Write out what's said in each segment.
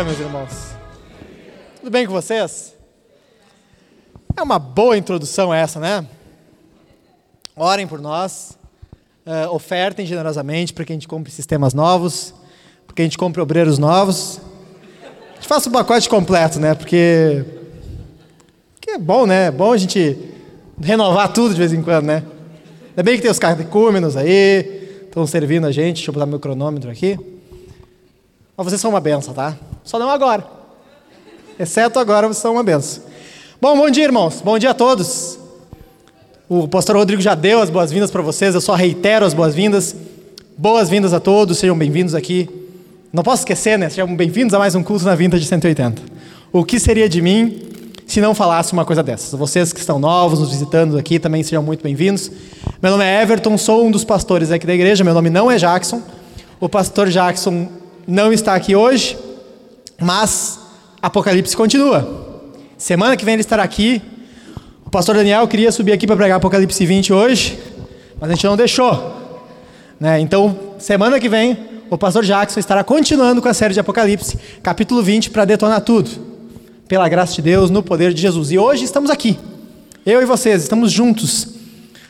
dia, meus irmãos. Tudo bem com vocês? É uma boa introdução essa, né? Orem por nós, uh, ofertem generosamente para que a gente compre sistemas novos, para que a gente compre obreiros novos. A gente faça o pacote completo, né? Porque, porque é bom, né? É bom a gente renovar tudo de vez em quando, né? Ainda bem que tem os catecúmenos aí, estão servindo a gente. Deixa eu botar meu cronômetro aqui. Mas vocês são uma benção, tá? Só não agora. Exceto agora, vocês são uma benção. Bom, bom dia, irmãos. Bom dia a todos. O pastor Rodrigo já deu as boas-vindas para vocês, eu só reitero as boas-vindas. Boas-vindas a todos, sejam bem-vindos aqui. Não posso esquecer, né? Sejam bem-vindos a mais um culto na Vintage 180. O que seria de mim se não falasse uma coisa dessas? Vocês que estão novos, nos visitando aqui, também sejam muito bem-vindos. Meu nome é Everton, sou um dos pastores aqui da igreja, meu nome não é Jackson. O pastor Jackson não está aqui hoje, mas Apocalipse continua. Semana que vem ele estará aqui. O pastor Daniel queria subir aqui para pregar Apocalipse 20 hoje, mas a gente não deixou. Né? Então, semana que vem, o pastor Jackson estará continuando com a série de Apocalipse, capítulo 20, para detonar tudo. Pela graça de Deus, no poder de Jesus. E hoje estamos aqui, eu e vocês, estamos juntos,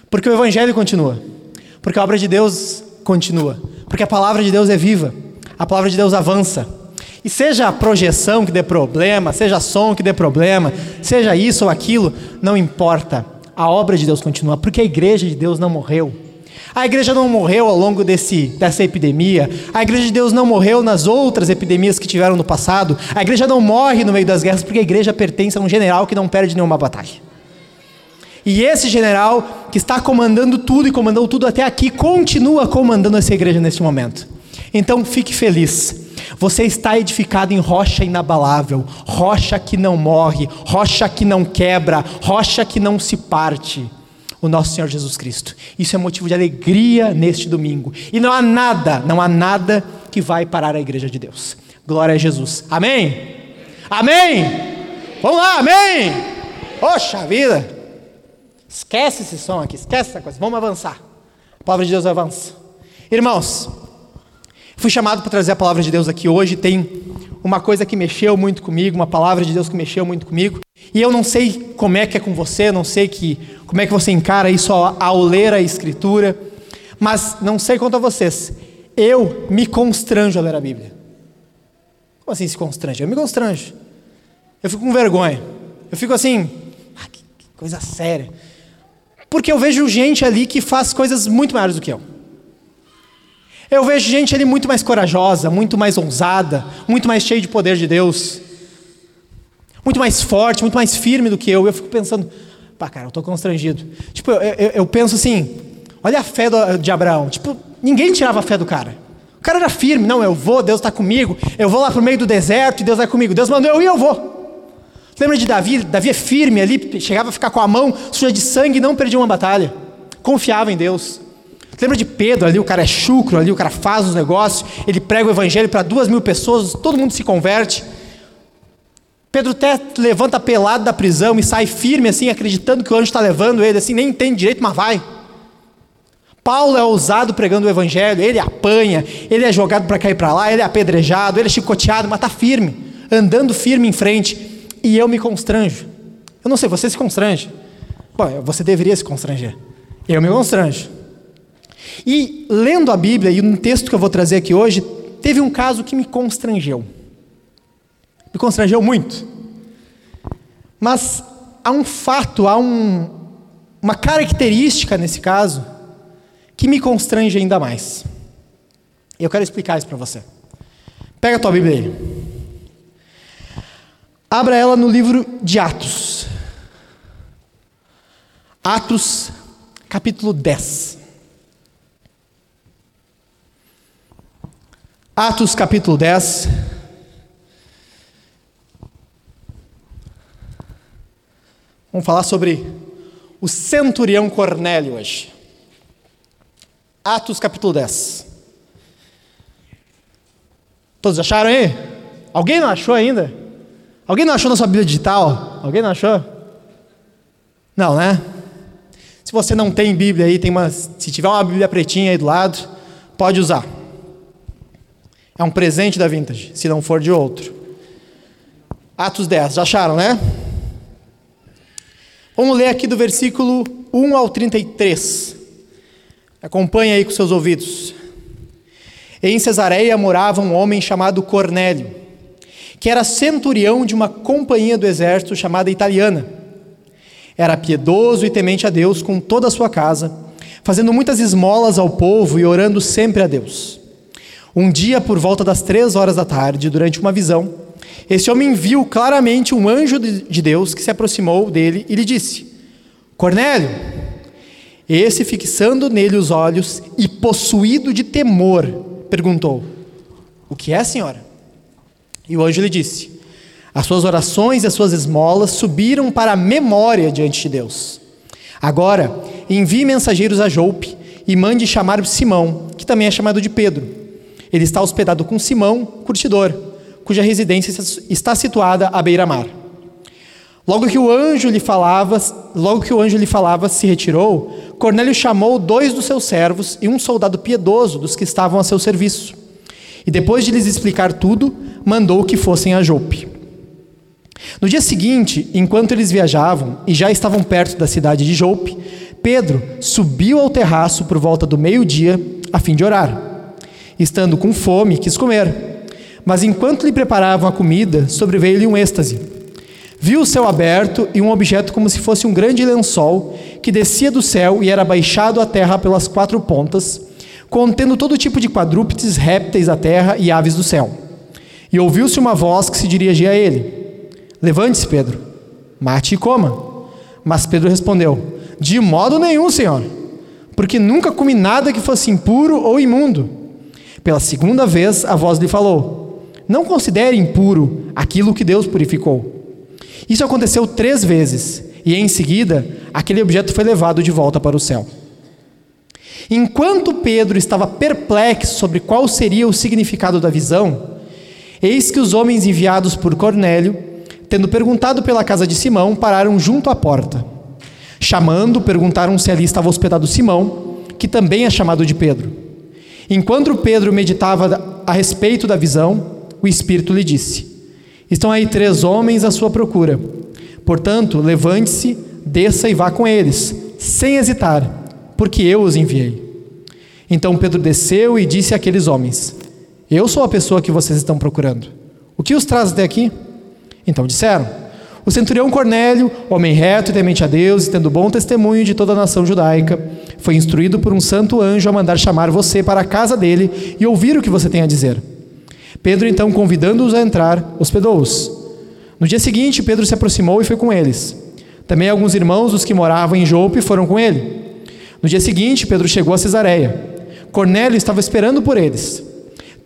porque o Evangelho continua, porque a obra de Deus continua, porque a palavra de Deus é viva a palavra de Deus avança. E seja a projeção que dê problema, seja som que dê problema, seja isso ou aquilo, não importa. A obra de Deus continua, porque a igreja de Deus não morreu. A igreja não morreu ao longo desse, dessa epidemia. A igreja de Deus não morreu nas outras epidemias que tiveram no passado. A igreja não morre no meio das guerras, porque a igreja pertence a um general que não perde nenhuma batalha. E esse general que está comandando tudo e comandou tudo até aqui, continua comandando essa igreja neste momento. Então fique feliz. Você está edificado em rocha inabalável, rocha que não morre, rocha que não quebra, rocha que não se parte. O nosso Senhor Jesus Cristo. Isso é motivo de alegria neste domingo. E não há nada, não há nada que vai parar a igreja de Deus. Glória a Jesus. Amém? Amém? Vamos lá, amém? Poxa vida! Esquece esse som aqui, esquece essa coisa. Vamos avançar. A palavra de Deus avança. Irmãos, Fui chamado para trazer a palavra de Deus aqui hoje. Tem uma coisa que mexeu muito comigo, uma palavra de Deus que mexeu muito comigo. E eu não sei como é que é com você, não sei que, como é que você encara isso ao, ler a Escritura, mas não sei quanto a vocês. Eu me constranjo a ler a Bíblia. Como assim se constrange? Eu me constranjo. Eu fico com vergonha. Eu fico assim, ah, que coisa séria. Porque eu vejo gente ali que faz coisas muito maiores do que eu. Eu vejo gente ali muito mais corajosa, muito mais ousada, muito mais cheia de poder de Deus, muito mais forte, muito mais firme do que eu. Eu fico pensando, pá, cara, eu estou constrangido. Tipo, eu, eu, eu, penso assim, olha a fé do, de Abraão. Tipo, ninguém tirava a fé do cara. O cara era firme, não, eu vou, Deus está comigo. Eu vou lá para o meio do deserto e Deus vai comigo. Deus mandou eu ir, eu vou. Lembra de Davi? Davi é firme ali, chegava a ficar com a mão suja de sangue e não perdia uma batalha. Confiava em Deus. Lembra de Pedro ali, o cara é chucro ali, o cara faz os negócios, ele prega o evangelho para duas mil pessoas, todo mundo se converte. Pedro até levanta pelado da prisão e sai firme assim, acreditando que o anjo está levando ele, assim, nem entende direito, mas vai. Paulo é ousado pregando o evangelho, ele apanha, ele é jogado para e para lá, ele é apedrejado, ele é chicoteado, mas está firme, andando firme em frente. E eu me constranjo. Eu não sei, você se constrange. Bom, você deveria se constranger. Eu me constranjo. E lendo a Bíblia, e um texto que eu vou trazer aqui hoje, teve um caso que me constrangeu. Me constrangeu muito. Mas há um fato, há um, uma característica nesse caso que me constrange ainda mais. E eu quero explicar isso para você. Pega a tua Bíblia aí. Abra ela no livro de Atos. Atos, capítulo 10. Atos capítulo 10. Vamos falar sobre o centurião Cornélio hoje. Atos capítulo 10. Todos acharam aí? Alguém não achou ainda? Alguém não achou na sua Bíblia digital? Alguém não achou? Não, né? Se você não tem Bíblia aí, tem uma, se tiver uma Bíblia pretinha aí do lado, pode usar. É um presente da Vintage, se não for de outro. Atos 10, já acharam, né? Vamos ler aqui do versículo 1 ao 33. Acompanhe aí com seus ouvidos. Em Cesareia morava um homem chamado Cornélio, que era centurião de uma companhia do exército chamada Italiana. Era piedoso e temente a Deus com toda a sua casa, fazendo muitas esmolas ao povo e orando sempre a Deus. Um dia, por volta das três horas da tarde, durante uma visão, esse homem viu claramente um anjo de Deus que se aproximou dele e lhe disse: Cornélio. Esse, fixando nele os olhos e possuído de temor, perguntou: O que é, senhora? E o anjo lhe disse: As suas orações e as suas esmolas subiram para a memória diante de Deus. Agora, envie mensageiros a Joupe e mande chamar Simão, que também é chamado de Pedro. Ele está hospedado com Simão, curtidor, cuja residência está situada à beira-mar. Logo que o anjo lhe falava, logo que o anjo lhe falava, se retirou. Cornélio chamou dois dos seus servos e um soldado piedoso dos que estavam a seu serviço. E depois de lhes explicar tudo, mandou que fossem a Jope. No dia seguinte, enquanto eles viajavam e já estavam perto da cidade de Jope, Pedro subiu ao terraço por volta do meio-dia a fim de orar. Estando com fome, quis comer. Mas enquanto lhe preparavam a comida, sobreveio-lhe um êxtase. Viu o céu aberto e um objeto como se fosse um grande lençol que descia do céu e era baixado à terra pelas quatro pontas, contendo todo tipo de quadrúpedes, répteis da terra e aves do céu. E ouviu-se uma voz que se dirigia a ele: Levante-se, Pedro, mate e coma. Mas Pedro respondeu: De modo nenhum, Senhor, porque nunca comi nada que fosse impuro ou imundo. Pela segunda vez, a voz lhe falou: Não considere impuro aquilo que Deus purificou. Isso aconteceu três vezes, e em seguida, aquele objeto foi levado de volta para o céu. Enquanto Pedro estava perplexo sobre qual seria o significado da visão, eis que os homens enviados por Cornélio, tendo perguntado pela casa de Simão, pararam junto à porta. Chamando, perguntaram se ali estava hospedado Simão, que também é chamado de Pedro. Enquanto Pedro meditava a respeito da visão, o Espírito lhe disse: Estão aí três homens à sua procura. Portanto, levante-se, desça e vá com eles, sem hesitar, porque eu os enviei. Então Pedro desceu e disse àqueles homens: Eu sou a pessoa que vocês estão procurando. O que os traz até aqui? Então disseram: O centurião Cornélio, homem reto e temente a Deus, e tendo bom testemunho de toda a nação judaica, foi instruído por um santo anjo a mandar chamar você para a casa dele e ouvir o que você tem a dizer. Pedro, então, convidando-os a entrar, hospedou-os. No dia seguinte, Pedro se aproximou e foi com eles. Também alguns irmãos dos que moravam em Jope foram com ele. No dia seguinte, Pedro chegou a Cesareia. Cornélio estava esperando por eles,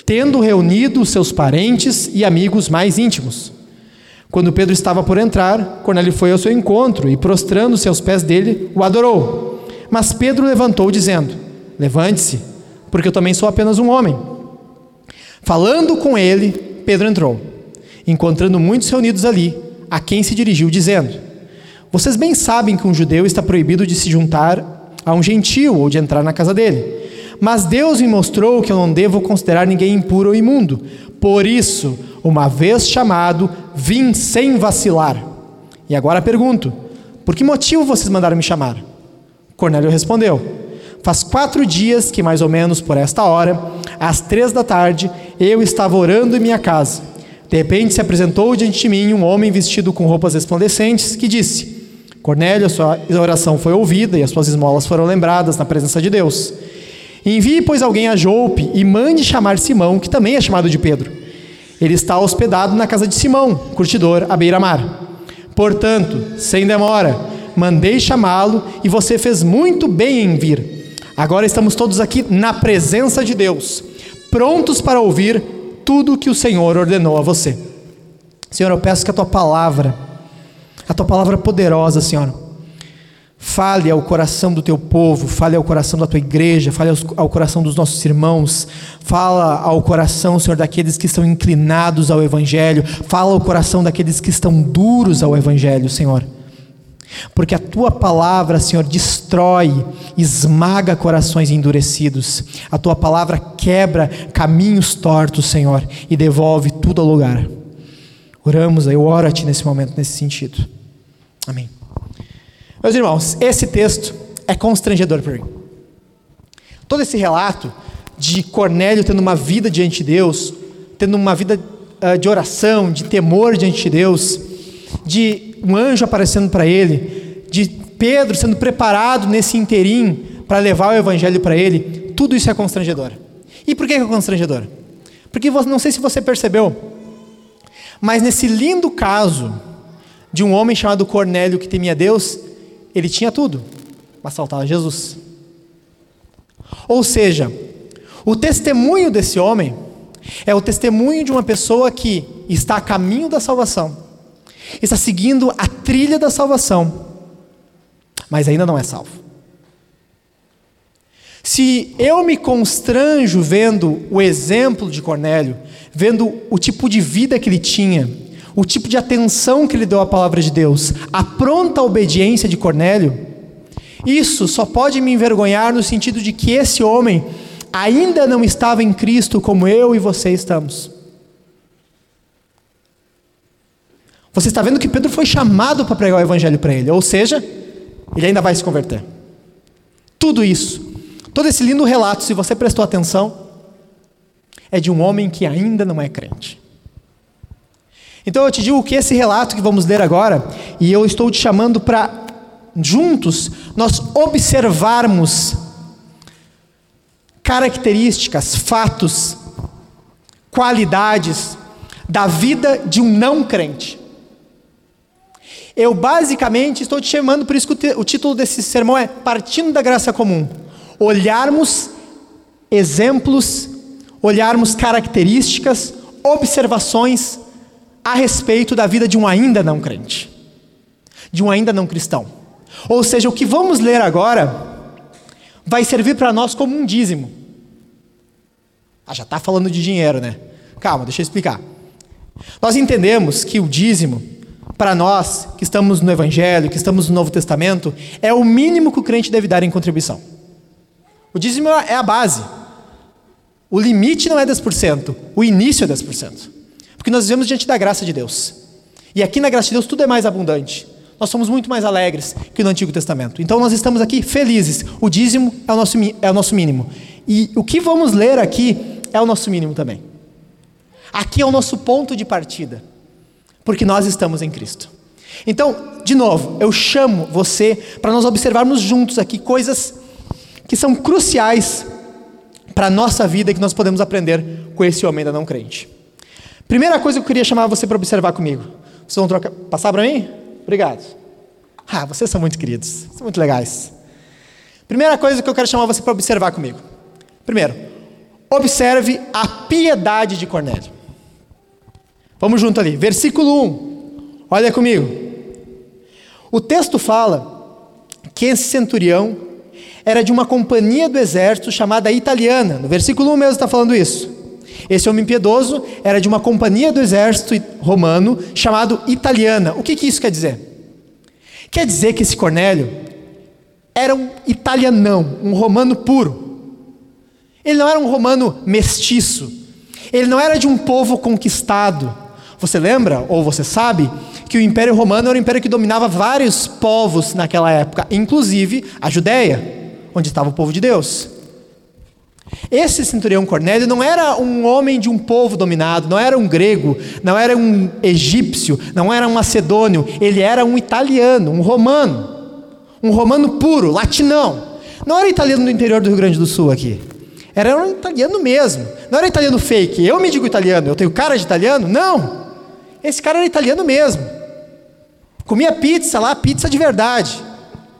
tendo reunido seus parentes e amigos mais íntimos. Quando Pedro estava por entrar, Cornélio foi ao seu encontro e, prostrando-se aos pés dele, o adorou. Mas Pedro levantou, dizendo: Levante-se, porque eu também sou apenas um homem. Falando com ele, Pedro entrou, encontrando muitos reunidos ali, a quem se dirigiu, dizendo: Vocês bem sabem que um judeu está proibido de se juntar a um gentio ou de entrar na casa dele. Mas Deus me mostrou que eu não devo considerar ninguém impuro ou imundo. Por isso, uma vez chamado, vim sem vacilar. E agora pergunto: por que motivo vocês mandaram me chamar? Cornélio respondeu: Faz quatro dias que, mais ou menos por esta hora, às três da tarde, eu estava orando em minha casa. De repente se apresentou diante de mim um homem vestido com roupas resplandecentes que disse: Cornélio, sua oração foi ouvida e as suas esmolas foram lembradas na presença de Deus. Envie, pois, alguém a Joupe e mande chamar Simão, que também é chamado de Pedro. Ele está hospedado na casa de Simão, curtidor à beira-mar. Portanto, sem demora, mandei chamá-lo e você fez muito bem em vir Agora estamos todos aqui na presença de Deus, prontos para ouvir tudo que o Senhor ordenou a você. Senhor, eu peço que a tua palavra, a tua palavra poderosa, Senhor, fale ao coração do teu povo, fale ao coração da tua igreja, fale ao coração dos nossos irmãos, fala ao coração, Senhor, daqueles que estão inclinados ao Evangelho, fala ao coração daqueles que estão duros ao Evangelho, Senhor. Porque a tua palavra, Senhor, destrói, esmaga corações endurecidos. A tua palavra quebra caminhos tortos, Senhor, e devolve tudo ao lugar. Oramos, eu oro a Ti nesse momento, nesse sentido. Amém. Meus irmãos, esse texto é constrangedor para mim. Todo esse relato de Cornélio tendo uma vida diante de Deus, tendo uma vida uh, de oração, de temor diante de Deus, de um anjo aparecendo para ele, de Pedro sendo preparado nesse interim para levar o evangelho para ele, tudo isso é constrangedor. E por que é constrangedor? Porque não sei se você percebeu, mas nesse lindo caso de um homem chamado Cornélio que temia Deus, ele tinha tudo, mas faltava Jesus. Ou seja, o testemunho desse homem é o testemunho de uma pessoa que está a caminho da salvação, está seguindo a trilha da salvação, mas ainda não é salvo. Se eu me constranjo vendo o exemplo de Cornélio, vendo o tipo de vida que ele tinha, o tipo de atenção que ele deu à palavra de Deus, a pronta obediência de Cornélio, isso só pode me envergonhar no sentido de que esse homem ainda não estava em Cristo como eu e você estamos. Você está vendo que Pedro foi chamado para pregar o evangelho para ele, ou seja, ele ainda vai se converter. Tudo isso Todo esse lindo relato, se você prestou atenção, é de um homem que ainda não é crente. Então eu te digo que esse relato que vamos ler agora, e eu estou te chamando para juntos nós observarmos características, fatos, qualidades da vida de um não crente. Eu basicamente estou te chamando, por isso que o título desse sermão é Partindo da Graça Comum olharmos exemplos, olharmos características, observações a respeito da vida de um ainda não crente, de um ainda não cristão. Ou seja, o que vamos ler agora vai servir para nós como um dízimo. Ah, já está falando de dinheiro, né? Calma, deixa eu explicar. Nós entendemos que o dízimo, para nós que estamos no Evangelho, que estamos no Novo Testamento, é o mínimo que o crente deve dar em contribuição. O dízimo é a base. O limite não é 10%, o início é 10%. Porque nós vivemos diante da graça de Deus. E aqui na graça de Deus tudo é mais abundante. Nós somos muito mais alegres que no Antigo Testamento. Então nós estamos aqui felizes. O dízimo é o nosso, é o nosso mínimo. E o que vamos ler aqui é o nosso mínimo também. Aqui é o nosso ponto de partida. Porque nós estamos em Cristo. Então, de novo, eu chamo você para nós observarmos juntos aqui coisas que são cruciais para a nossa vida e que nós podemos aprender com esse homem da não crente. Primeira coisa que eu queria chamar você para observar comigo. Vocês vão trocar, passar para mim? Obrigado. Ah, vocês são muito queridos, são muito legais. Primeira coisa que eu quero chamar você para observar comigo. Primeiro, observe a piedade de Cornélio. Vamos junto ali, versículo 1. Olha comigo. O texto fala que esse centurião era de uma companhia do exército chamada italiana. No versículo 1 mesmo está falando isso. Esse homem piedoso era de uma companhia do exército romano chamado italiana. O que, que isso quer dizer? Quer dizer que esse Cornélio era um italianão, um romano puro. Ele não era um romano mestiço. Ele não era de um povo conquistado. Você lembra, ou você sabe, que o Império Romano era um império que dominava vários povos naquela época, inclusive a Judéia onde estava o povo de Deus. Esse centurião Cornélio não era um homem de um povo dominado, não era um grego, não era um egípcio, não era um macedônio, ele era um italiano, um romano, um romano puro, latinão. Não era italiano do interior do Rio Grande do Sul aqui. Era um italiano mesmo. Não era italiano fake. Eu me digo italiano, eu tenho cara de italiano? Não. Esse cara era italiano mesmo. Comia pizza lá, pizza de verdade.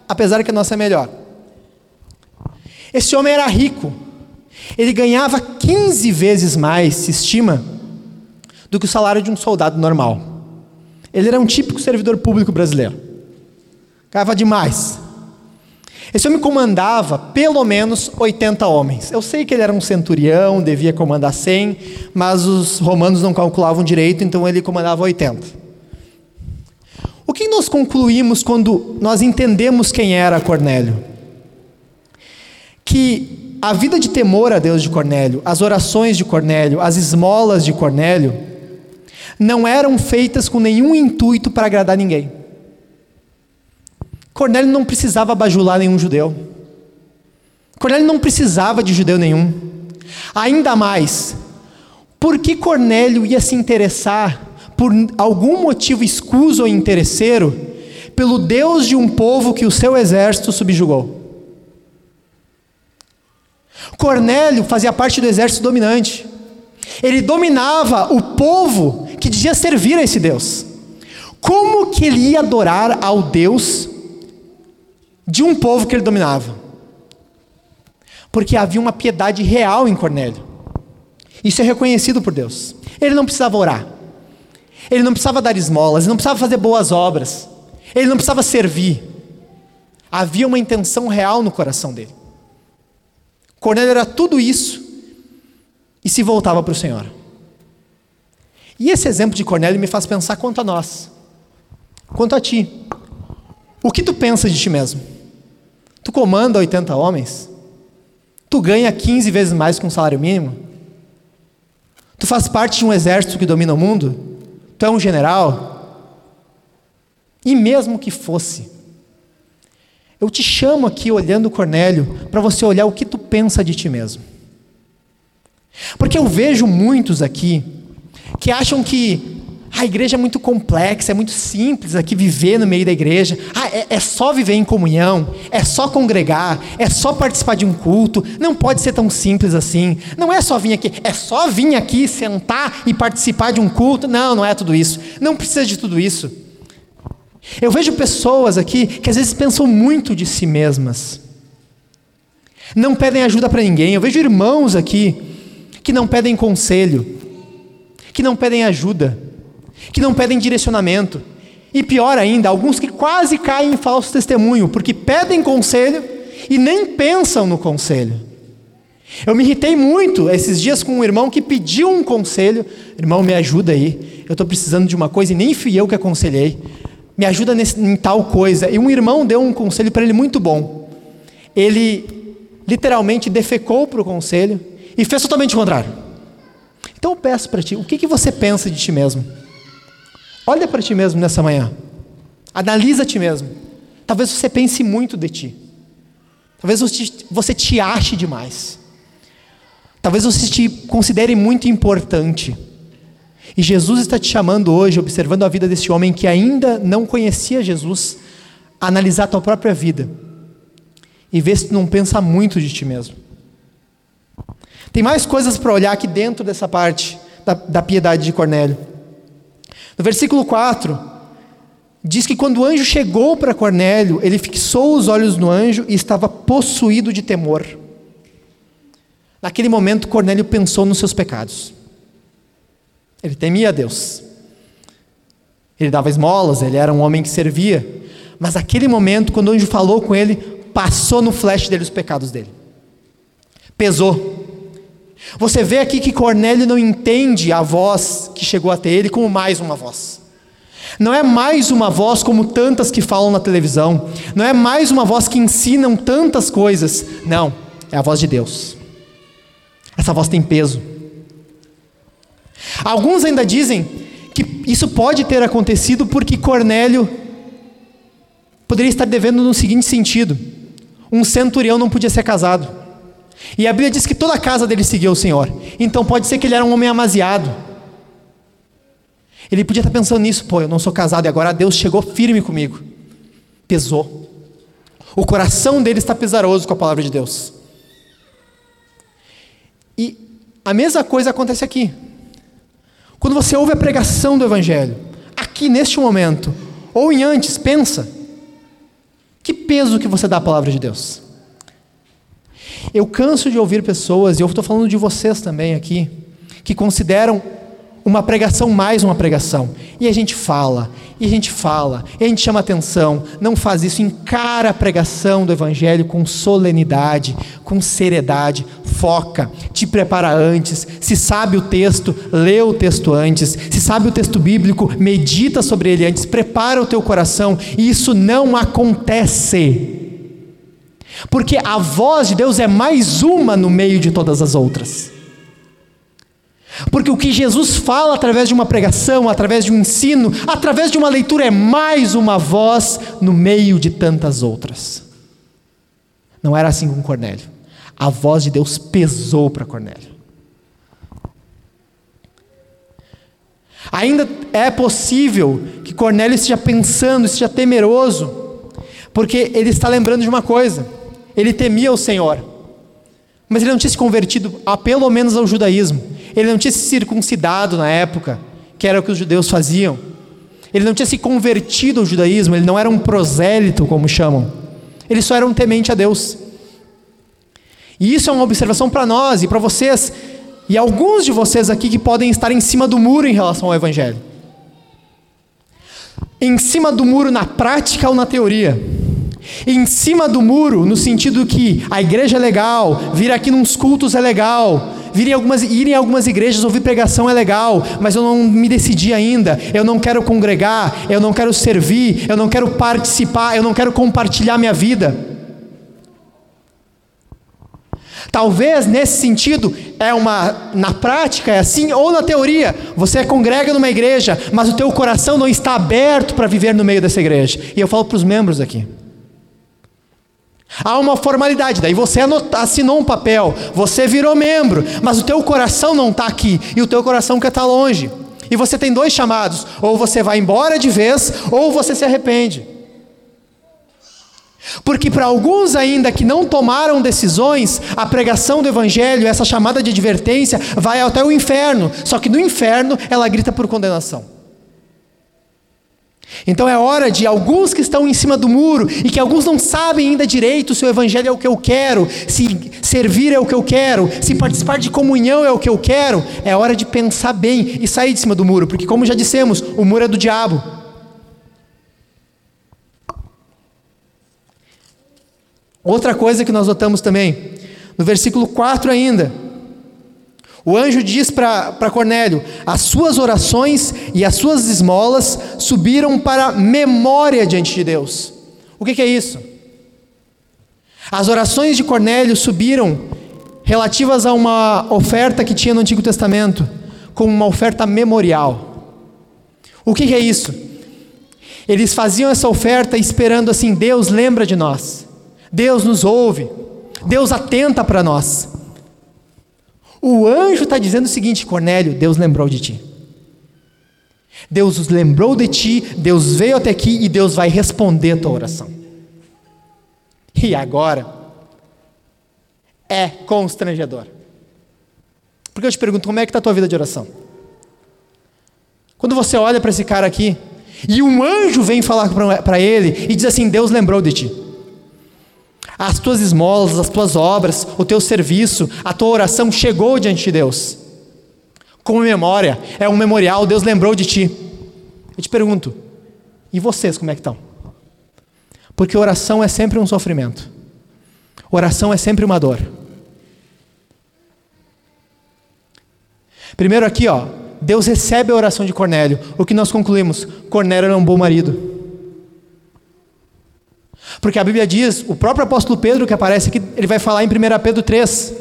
Apesar que a nossa é melhor. Esse homem era rico. Ele ganhava 15 vezes mais, se estima, do que o salário de um soldado normal. Ele era um típico servidor público brasileiro. Ganhava demais. Esse homem comandava pelo menos 80 homens. Eu sei que ele era um centurião, devia comandar 100, mas os romanos não calculavam direito, então ele comandava 80. O que nós concluímos quando nós entendemos quem era Cornélio? que a vida de temor a Deus de Cornélio, as orações de Cornélio, as esmolas de Cornélio, não eram feitas com nenhum intuito para agradar ninguém. Cornélio não precisava bajular nenhum judeu. Cornélio não precisava de judeu nenhum. Ainda mais, por que Cornélio ia se interessar por algum motivo escuso ou interesseiro pelo Deus de um povo que o seu exército subjugou? Cornélio fazia parte do exército dominante. Ele dominava o povo que dizia servir a esse Deus. Como que ele ia adorar ao Deus de um povo que ele dominava? Porque havia uma piedade real em Cornélio. Isso é reconhecido por Deus. Ele não precisava orar. Ele não precisava dar esmolas, ele não precisava fazer boas obras. Ele não precisava servir. Havia uma intenção real no coração dele. Cornélio era tudo isso e se voltava para o Senhor. E esse exemplo de Cornélio me faz pensar quanto a nós, quanto a ti. O que tu pensa de ti mesmo? Tu comanda 80 homens? Tu ganha 15 vezes mais que um salário mínimo? Tu faz parte de um exército que domina o mundo? Tu é um general? E mesmo que fosse, eu te chamo aqui olhando Cornélio para você olhar o que tu pensa de ti mesmo. Porque eu vejo muitos aqui que acham que a igreja é muito complexa, é muito simples aqui viver no meio da igreja. Ah, é, é, só viver em comunhão, é só congregar, é só participar de um culto. Não pode ser tão simples assim. Não é só vir aqui, é só vir aqui, sentar e participar de um culto. Não, não é tudo isso. Não precisa de tudo isso. Eu vejo pessoas aqui que às vezes pensam muito de si mesmas, não pedem ajuda para ninguém. Eu vejo irmãos aqui que não pedem conselho, que não pedem ajuda, que não pedem direcionamento. E pior ainda, alguns que quase caem em falso testemunho, porque pedem conselho e nem pensam no conselho. Eu me irritei muito esses dias com um irmão que pediu um conselho. Irmão, me ajuda aí. Eu estou precisando de uma coisa e nem fui eu que aconselhei me ajuda nesse, em tal coisa. E um irmão deu um conselho para ele muito bom. Ele literalmente defecou para o conselho e fez totalmente o contrário. Então eu peço para ti, o que, que você pensa de ti mesmo? Olha para ti mesmo nessa manhã. Analisa ti mesmo. Talvez você pense muito de ti. Talvez você te ache demais. Talvez você te considere muito importante. E Jesus está te chamando hoje, observando a vida desse homem que ainda não conhecia Jesus, a analisar a tua própria vida e ver se tu não pensa muito de ti mesmo. Tem mais coisas para olhar aqui dentro dessa parte da, da piedade de Cornélio. No versículo 4, diz que quando o anjo chegou para Cornélio, ele fixou os olhos no anjo e estava possuído de temor. Naquele momento, Cornélio pensou nos seus pecados. Ele temia Deus. Ele dava esmolas, ele era um homem que servia. Mas aquele momento, quando o anjo falou com ele, passou no flash dele os pecados dele. Pesou. Você vê aqui que Cornélio não entende a voz que chegou até ele como mais uma voz. Não é mais uma voz como tantas que falam na televisão. Não é mais uma voz que ensinam tantas coisas. Não, é a voz de Deus. Essa voz tem peso. Alguns ainda dizem que isso pode ter acontecido porque Cornélio poderia estar devendo no seguinte sentido: um centurião não podia ser casado. E a Bíblia diz que toda a casa dele seguia o Senhor. Então pode ser que ele era um homem amaziado. Ele podia estar pensando nisso, pô, eu não sou casado e agora Deus chegou firme comigo. Pesou. O coração dele está pesaroso com a palavra de Deus. E a mesma coisa acontece aqui. Quando você ouve a pregação do Evangelho, aqui neste momento, ou em antes, pensa: que peso que você dá à palavra de Deus? Eu canso de ouvir pessoas, e eu estou falando de vocês também aqui, que consideram uma pregação mais uma pregação. E a gente fala, e a gente fala, e a gente chama atenção, não faz isso, encara a pregação do Evangelho com solenidade, com seriedade, foca, te prepara antes, se sabe o texto, lê o texto antes, se sabe o texto bíblico, medita sobre ele antes, prepara o teu coração, e isso não acontece. Porque a voz de Deus é mais uma no meio de todas as outras. Porque o que Jesus fala através de uma pregação, através de um ensino, através de uma leitura, é mais uma voz no meio de tantas outras. Não era assim com Cornélio. A voz de Deus pesou para Cornélio. Ainda é possível que Cornélio esteja pensando, esteja temeroso, porque ele está lembrando de uma coisa: ele temia o Senhor, mas ele não tinha se convertido a, pelo menos ao judaísmo, ele não tinha se circuncidado na época, que era o que os judeus faziam, ele não tinha se convertido ao judaísmo, ele não era um prosélito, como chamam, ele só era um temente a Deus. E isso é uma observação para nós e para vocês e alguns de vocês aqui que podem estar em cima do muro em relação ao Evangelho. Em cima do muro na prática ou na teoria. Em cima do muro, no sentido que a igreja é legal, vir aqui nos cultos é legal, vir em algumas, ir em algumas igrejas ouvir pregação é legal, mas eu não me decidi ainda, eu não quero congregar, eu não quero servir, eu não quero participar, eu não quero compartilhar minha vida. Talvez nesse sentido é uma na prática é assim ou na teoria, você congrega numa igreja, mas o teu coração não está aberto para viver no meio dessa igreja. E eu falo para os membros aqui. Há uma formalidade, daí você assinou um papel, você virou membro, mas o teu coração não está aqui e o teu coração quer estar tá longe. E você tem dois chamados: ou você vai embora de vez, ou você se arrepende. Porque para alguns ainda que não tomaram decisões, a pregação do evangelho, essa chamada de advertência, vai até o inferno. Só que no inferno ela grita por condenação. Então é hora de alguns que estão em cima do muro e que alguns não sabem ainda direito se o evangelho é o que eu quero, se servir é o que eu quero, se participar de comunhão é o que eu quero, é hora de pensar bem e sair de cima do muro, porque como já dissemos, o muro é do diabo. Outra coisa que nós notamos também, no versículo 4 ainda, o anjo diz para Cornélio: as suas orações e as suas esmolas subiram para memória diante de Deus. O que, que é isso? As orações de Cornélio subiram relativas a uma oferta que tinha no Antigo Testamento, como uma oferta memorial. O que, que é isso? Eles faziam essa oferta esperando assim: Deus lembra de nós. Deus nos ouve, Deus atenta para nós. O anjo está dizendo o seguinte, Cornélio: Deus lembrou de ti. Deus os lembrou de ti, Deus veio até aqui e Deus vai responder a tua oração. E agora é constrangedor. Porque eu te pergunto, como é que está a tua vida de oração? Quando você olha para esse cara aqui, e um anjo vem falar para ele e diz assim: Deus lembrou de ti. As tuas esmolas, as tuas obras, o teu serviço, a tua oração chegou diante de Deus. Como memória, é um memorial, Deus lembrou de ti. Eu te pergunto, e vocês como é que estão? Porque oração é sempre um sofrimento. Oração é sempre uma dor. Primeiro aqui, ó, Deus recebe a oração de Cornélio. O que nós concluímos? Cornélio era um bom marido. Porque a Bíblia diz, o próprio apóstolo Pedro que aparece aqui, ele vai falar em 1 Pedro 3,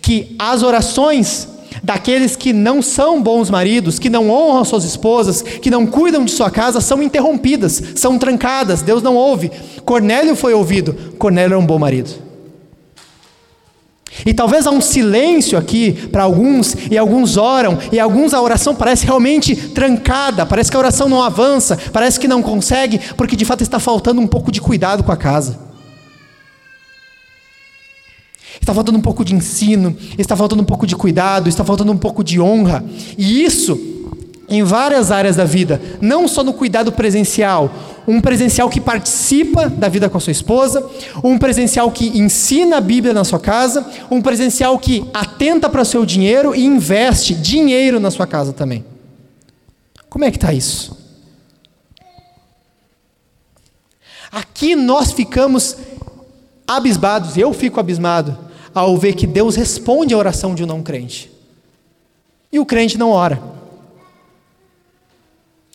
que as orações daqueles que não são bons maridos, que não honram suas esposas, que não cuidam de sua casa, são interrompidas, são trancadas, Deus não ouve. Cornélio foi ouvido, Cornélio é um bom marido. E talvez há um silêncio aqui para alguns, e alguns oram, e alguns a oração parece realmente trancada, parece que a oração não avança, parece que não consegue, porque de fato está faltando um pouco de cuidado com a casa. Está faltando um pouco de ensino, está faltando um pouco de cuidado, está faltando um pouco de honra. E isso em várias áreas da vida, não só no cuidado presencial, um presencial que participa da vida com a sua esposa, um presencial que ensina a Bíblia na sua casa, um presencial que atenta para o seu dinheiro e investe dinheiro na sua casa também. Como é que está isso? Aqui nós ficamos abismados, eu fico abismado, ao ver que Deus responde a oração de um não crente. E o crente não ora.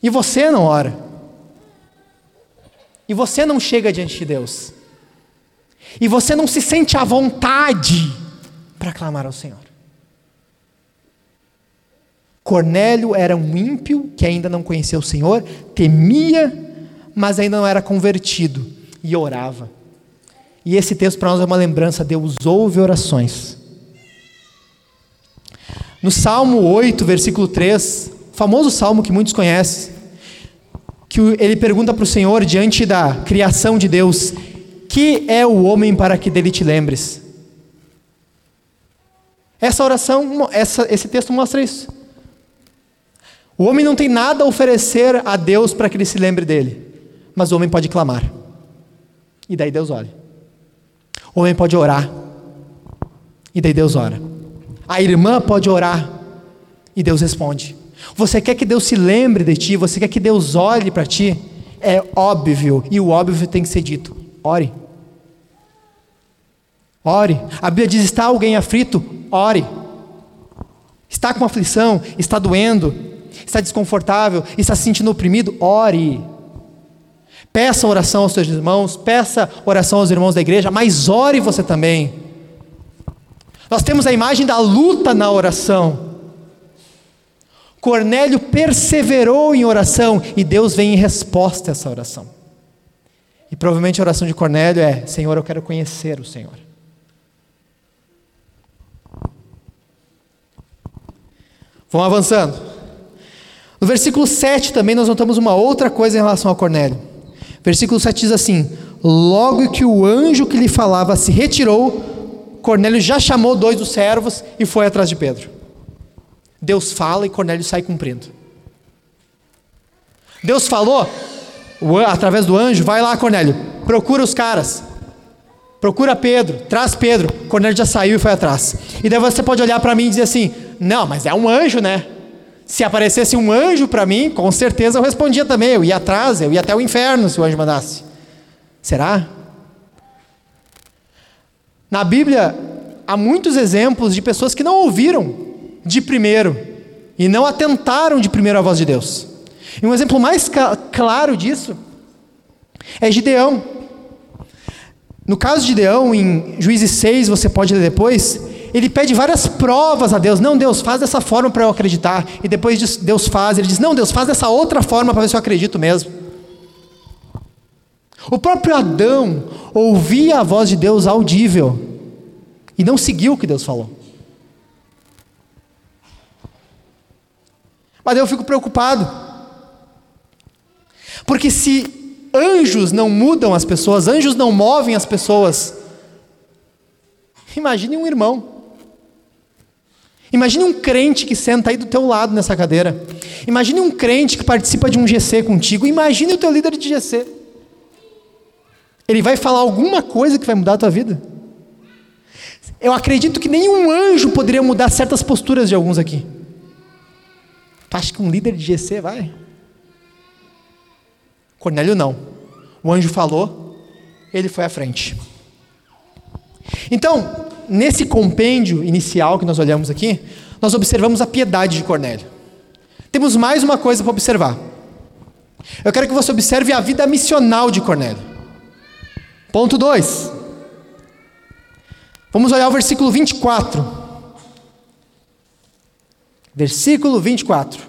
E você não ora. E você não chega diante de Deus. E você não se sente à vontade para clamar ao Senhor. Cornélio era um ímpio que ainda não conhecia o Senhor, temia, mas ainda não era convertido e orava. E esse texto para nós é uma lembrança: Deus ouve orações. No Salmo 8, versículo 3, famoso salmo que muitos conhecem, que ele pergunta para o Senhor, diante da criação de Deus: Que é o homem para que dele te lembres? Essa oração, essa, esse texto mostra isso. O homem não tem nada a oferecer a Deus para que ele se lembre dele, mas o homem pode clamar, e daí Deus olha. O homem pode orar, e daí Deus ora. A irmã pode orar, e Deus responde. Você quer que Deus se lembre de ti, você quer que Deus olhe para ti? É óbvio, e o óbvio tem que ser dito: ore. Ore. A Bíblia diz: está alguém aflito? Ore. Está com aflição? Está doendo? Está desconfortável? Está se sentindo oprimido? Ore. Peça oração aos seus irmãos, peça oração aos irmãos da igreja, mas ore você também. Nós temos a imagem da luta na oração. Cornélio perseverou em oração e Deus vem em resposta a essa oração. E provavelmente a oração de Cornélio é: Senhor, eu quero conhecer o Senhor. Vamos avançando. No versículo 7 também nós notamos uma outra coisa em relação a Cornélio. Versículo 7 diz assim: Logo que o anjo que lhe falava se retirou, Cornélio já chamou dois dos servos e foi atrás de Pedro. Deus fala e Cornélio sai cumprindo. Deus falou, através do anjo, vai lá, Cornélio, procura os caras. Procura Pedro, traz Pedro. Cornélio já saiu e foi atrás. E daí você pode olhar para mim e dizer assim: Não, mas é um anjo, né? Se aparecesse um anjo para mim, com certeza eu respondia também. Eu ia atrás, eu ia até o inferno se o anjo mandasse. Será? Na Bíblia, há muitos exemplos de pessoas que não ouviram de primeiro e não atentaram de primeiro à voz de Deus. E um exemplo mais claro disso é Gideão. No caso de Gideão, em Juízes 6, você pode ler depois, ele pede várias provas a Deus. Não, Deus, faz dessa forma para eu acreditar. E depois Deus faz, ele diz: Não, Deus, faz dessa outra forma para ver se eu acredito mesmo. O próprio Adão ouvia a voz de Deus audível e não seguiu o que Deus falou. Mas eu fico preocupado. Porque se anjos não mudam as pessoas, anjos não movem as pessoas, imagine um irmão. Imagine um crente que senta aí do teu lado nessa cadeira. Imagine um crente que participa de um GC contigo. Imagine o teu líder de GC. Ele vai falar alguma coisa que vai mudar a tua vida? Eu acredito que nenhum anjo poderia mudar certas posturas de alguns aqui. Tu acha que um líder de GC vai? Cornélio não. O anjo falou, ele foi à frente. Então, nesse compêndio inicial que nós olhamos aqui, nós observamos a piedade de Cornélio. Temos mais uma coisa para observar. Eu quero que você observe a vida missional de Cornélio. Ponto 2. Vamos olhar o versículo 24. Versículo 24.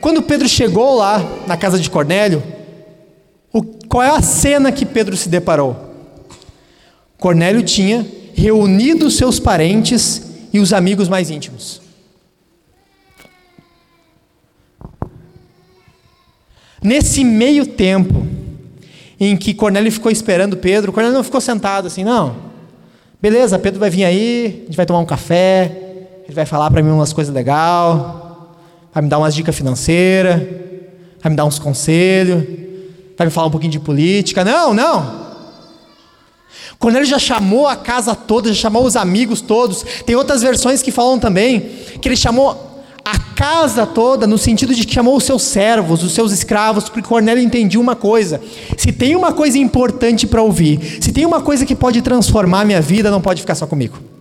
Quando Pedro chegou lá na casa de Cornélio, o, qual é a cena que Pedro se deparou? Cornélio tinha reunido seus parentes e os amigos mais íntimos. Nesse meio tempo em que Cornélio ficou esperando Pedro, Cornélio não ficou sentado assim, não. Beleza, Pedro vai vir aí, a gente vai tomar um café, ele vai falar para mim umas coisas legais, vai me dar umas dicas financeiras, vai me dar uns conselhos, vai me falar um pouquinho de política. Não, não. Ele já chamou a casa toda, já chamou os amigos todos. Tem outras versões que falam também que ele chamou a casa toda, no sentido de que chamou os seus servos, os seus escravos, porque Cornélio entendia uma coisa: se tem uma coisa importante para ouvir, se tem uma coisa que pode transformar minha vida, não pode ficar só comigo.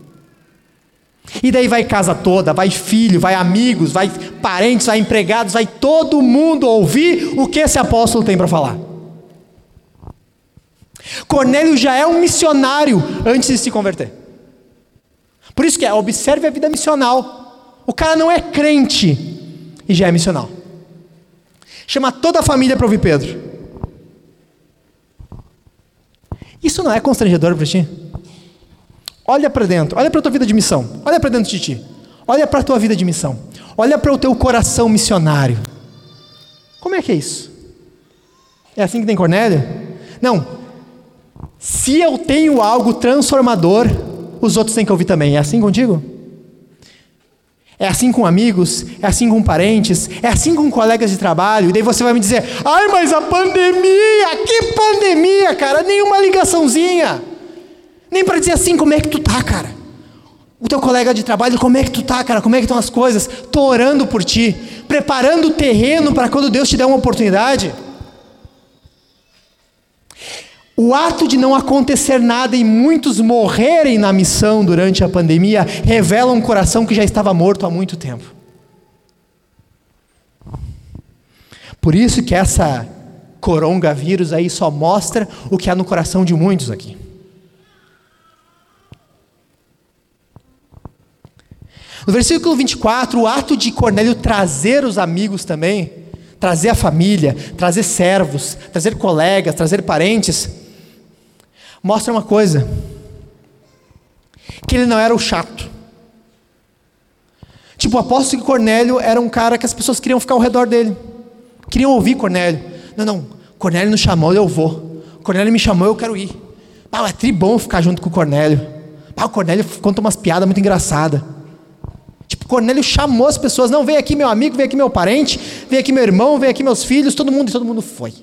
E daí vai casa toda, vai filho, vai amigos, vai parentes, vai empregados, vai todo mundo ouvir o que esse apóstolo tem para falar. Cornélio já é um missionário antes de se converter. Por isso que é, observe a vida missional. O cara não é crente e já é missional. Chama toda a família para ouvir Pedro. Isso não é constrangedor para ti? Olha para dentro, olha para a tua vida de missão, olha para dentro de ti, olha para a tua vida de missão, olha para o teu coração missionário. Como é que é isso? É assim que tem Cornélio? Não. Se eu tenho algo transformador, os outros têm que ouvir também. É assim contigo? É assim com amigos, é assim com parentes, é assim com colegas de trabalho. E daí você vai me dizer: ai, mas a pandemia, que pandemia, cara, nenhuma ligaçãozinha. Nem para dizer assim, como é que tu tá, cara? O teu colega de trabalho, como é que tu tá, cara? Como é que estão as coisas? Tô orando por ti, preparando o terreno para quando Deus te der uma oportunidade. O ato de não acontecer nada e muitos morrerem na missão durante a pandemia revela um coração que já estava morto há muito tempo. Por isso que essa coronavírus aí só mostra o que há no coração de muitos aqui. No versículo 24, o ato de Cornélio trazer os amigos também, trazer a família, trazer servos, trazer colegas, trazer parentes, mostra uma coisa: que ele não era o chato. Tipo, o apóstolo que Cornélio era um cara que as pessoas queriam ficar ao redor dele, queriam ouvir Cornélio. Não, não, Cornélio nos chamou, eu vou. Cornélio me chamou, eu quero ir. Ah, é tribom ficar junto com o Cornélio. Ah, o Cornélio conta umas piadas muito engraçadas. Tipo, Cornélio chamou as pessoas, não, vem aqui meu amigo, vem aqui meu parente, vem aqui meu irmão, vem aqui meus filhos, todo mundo, e todo mundo foi.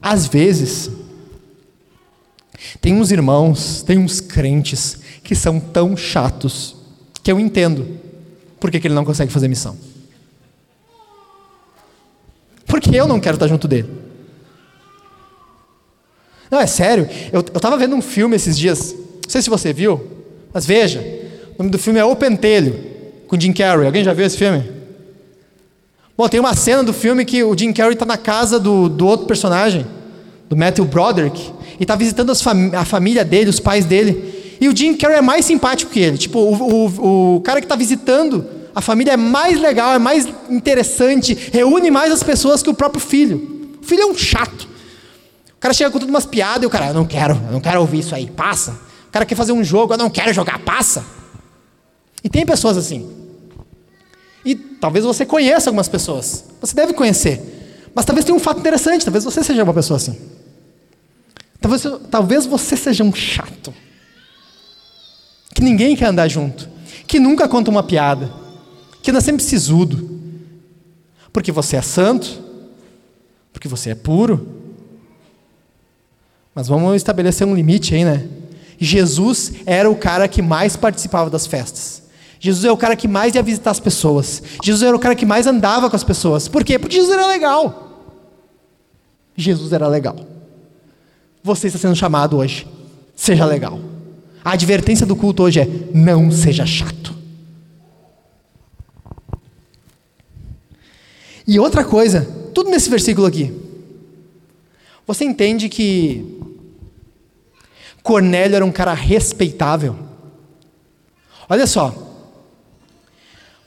Às vezes, tem uns irmãos, tem uns crentes que são tão chatos que eu entendo por que, ele não consegue fazer missão. Porque eu não quero estar junto dele. Não, é sério. Eu estava vendo um filme esses dias. Não sei se você viu, mas veja. O nome do filme é O Pentelho, com Jim Carrey. Alguém já viu esse filme? Bom, tem uma cena do filme que o Jim Carrey está na casa do, do outro personagem do Matthew Broderick, e está visitando a família dele, os pais dele. E o Jim Carrey é mais simpático que ele. Tipo, o, o, o cara que está visitando a família é mais legal, é mais interessante, reúne mais as pessoas que o próprio filho. O filho é um chato. O cara chega com tudo umas piadas e o cara, eu não quero, eu não quero ouvir isso aí, passa. O cara quer fazer um jogo, eu não quero jogar, passa. E tem pessoas assim. E talvez você conheça algumas pessoas. Você deve conhecer. Mas talvez tenha um fato interessante, talvez você seja uma pessoa assim. Talvez, talvez você seja um chato. Que ninguém quer andar junto. Que nunca conta uma piada. Que anda sempre sisudo. Porque você é santo. Porque você é puro. Mas vamos estabelecer um limite aí, né? Jesus era o cara que mais participava das festas. Jesus é o cara que mais ia visitar as pessoas. Jesus era o cara que mais andava com as pessoas. Por quê? Porque Jesus era legal. Jesus era legal você está sendo chamado hoje. Seja legal. A advertência do culto hoje é: não seja chato. E outra coisa, tudo nesse versículo aqui. Você entende que Cornélio era um cara respeitável? Olha só.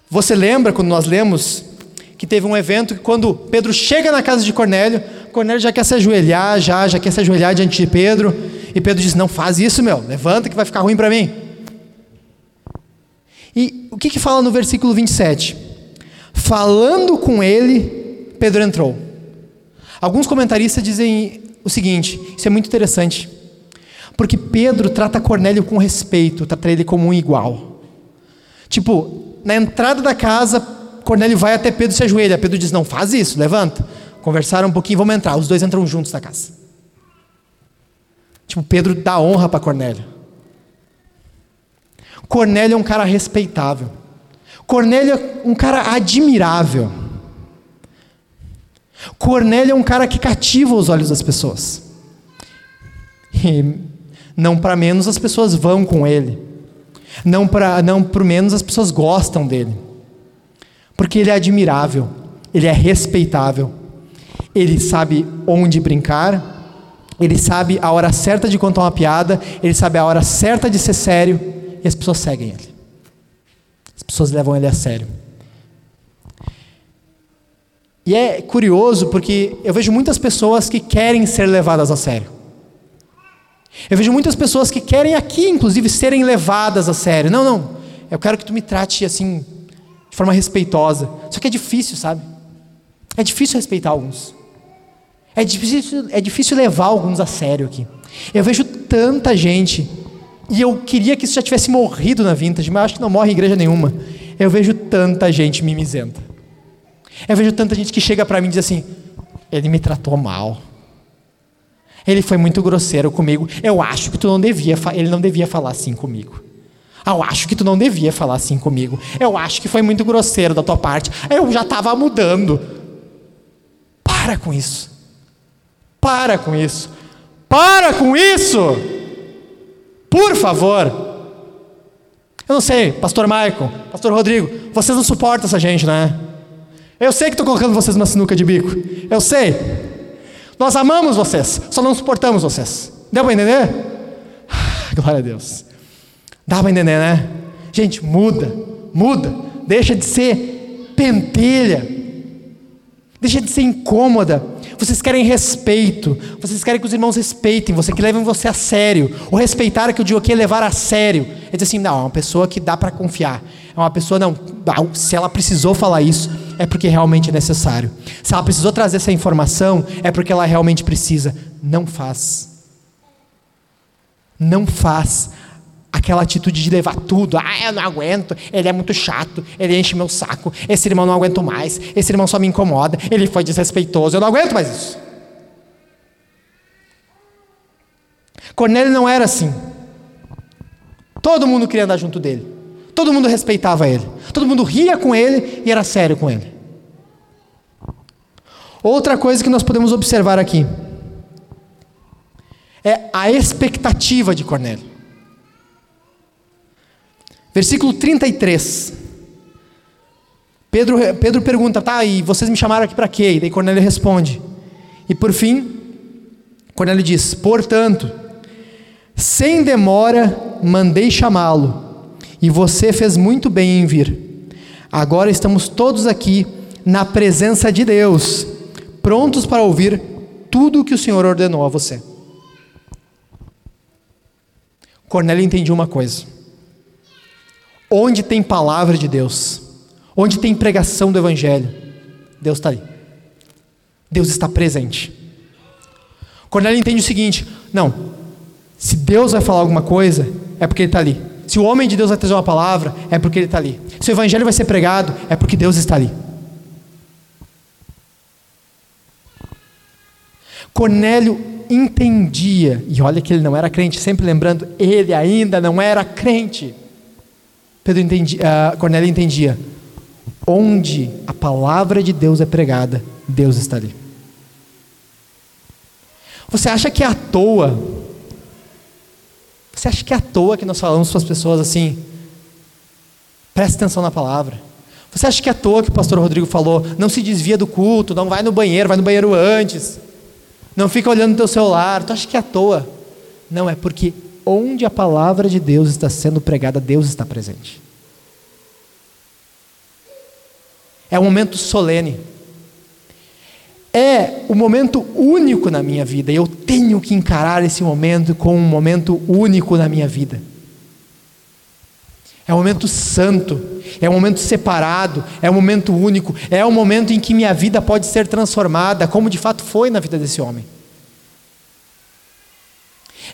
Você lembra quando nós lemos que teve um evento que quando Pedro chega na casa de Cornélio, Cornélio já quer se ajoelhar, já, já quer se ajoelhar diante de Pedro. E Pedro diz: Não faz isso, meu, levanta que vai ficar ruim para mim. E o que, que fala no versículo 27? Falando com ele, Pedro entrou. Alguns comentaristas dizem o seguinte: isso é muito interessante. Porque Pedro trata Cornélio com respeito, trata ele como um igual. Tipo, na entrada da casa, Cornélio vai até Pedro e se ajoelha. Pedro diz: Não faz isso, levanta. Conversaram um pouquinho, vamos entrar. Os dois entram juntos na casa. Tipo, Pedro dá honra para Cornélio. Cornélio é um cara respeitável. Cornélio é um cara admirável. Cornélio é um cara que cativa os olhos das pessoas. E não para menos as pessoas vão com ele. Não para não por menos as pessoas gostam dele. Porque ele é admirável, ele é respeitável ele sabe onde brincar, ele sabe a hora certa de contar uma piada, ele sabe a hora certa de ser sério, e as pessoas seguem ele. As pessoas levam ele a sério. E é curioso porque eu vejo muitas pessoas que querem ser levadas a sério. Eu vejo muitas pessoas que querem aqui, inclusive, serem levadas a sério. Não, não. Eu quero que tu me trate assim, de forma respeitosa. Só que é difícil, sabe? É difícil respeitar alguns. É difícil, é difícil levar alguns a sério aqui. Eu vejo tanta gente, e eu queria que isso já tivesse morrido na Vintage, mas acho que não morre em igreja nenhuma. Eu vejo tanta gente mimizenta. Eu vejo tanta gente que chega para mim e diz assim: ele me tratou mal. Ele foi muito grosseiro comigo. Eu acho que tu não devia, ele não devia falar assim comigo. Eu acho que tu não devia falar assim comigo. Eu acho que foi muito grosseiro da tua parte. Eu já estava mudando. Para com isso. Para com isso. Para com isso. Por favor. Eu não sei, pastor Michael, pastor Rodrigo, vocês não suportam essa gente, né? Eu sei que estou colocando vocês numa sinuca de bico. Eu sei. Nós amamos vocês, só não suportamos vocês. Deu para entender? Glória a Deus. Dá para entender, né? Gente, muda, muda. Deixa de ser pentelha. Deixa de ser incômoda. Vocês querem respeito. Vocês querem que os irmãos respeitem você, que levem você a sério. O respeitar que eu digo aqui é levar a sério. É dizer assim, não, é uma pessoa que dá para confiar. Uma pessoa, não, se ela precisou falar isso, é porque realmente é necessário. Se ela precisou trazer essa informação, é porque ela realmente precisa. Não faz. Não faz aquela atitude de levar tudo. Ah, eu não aguento, ele é muito chato, ele enche meu saco, esse irmão não aguento mais, esse irmão só me incomoda, ele foi desrespeitoso, eu não aguento mais isso. Cornélio não era assim. Todo mundo queria andar junto dele. Todo mundo respeitava ele. Todo mundo ria com ele e era sério com ele. Outra coisa que nós podemos observar aqui é a expectativa de Cornélio. Versículo 33. Pedro, Pedro pergunta, tá, e vocês me chamaram aqui para quê? E daí Cornélio responde. E por fim, Cornélio diz: Portanto, sem demora mandei chamá-lo, e você fez muito bem em vir. Agora estamos todos aqui na presença de Deus, prontos para ouvir tudo o que o Senhor ordenou a você. Cornélio entendia uma coisa Onde tem palavra de Deus, onde tem pregação do Evangelho, Deus está ali. Deus está presente. Cornélio entende o seguinte: não, se Deus vai falar alguma coisa, é porque Ele está ali. Se o homem de Deus vai trazer uma palavra, é porque Ele está ali. Se o Evangelho vai ser pregado, é porque Deus está ali. Cornélio entendia, e olha que ele não era crente, sempre lembrando, ele ainda não era crente. Pedro entendia, uh, Cornélio entendia: onde a palavra de Deus é pregada, Deus está ali. Você acha que é à toa? Você acha que é à toa que nós falamos para as pessoas assim? Preste atenção na palavra. Você acha que é à toa que o pastor Rodrigo falou? Não se desvia do culto, não vai no banheiro, vai no banheiro antes. Não fica olhando no teu celular. Tu acha que é à toa? Não, é porque onde a palavra de Deus está sendo pregada, Deus está presente. É um momento solene. É um momento único na minha vida. Eu tenho que encarar esse momento como um momento único na minha vida. É um momento santo, é um momento separado, é um momento único, é um momento em que minha vida pode ser transformada, como de fato foi na vida desse homem.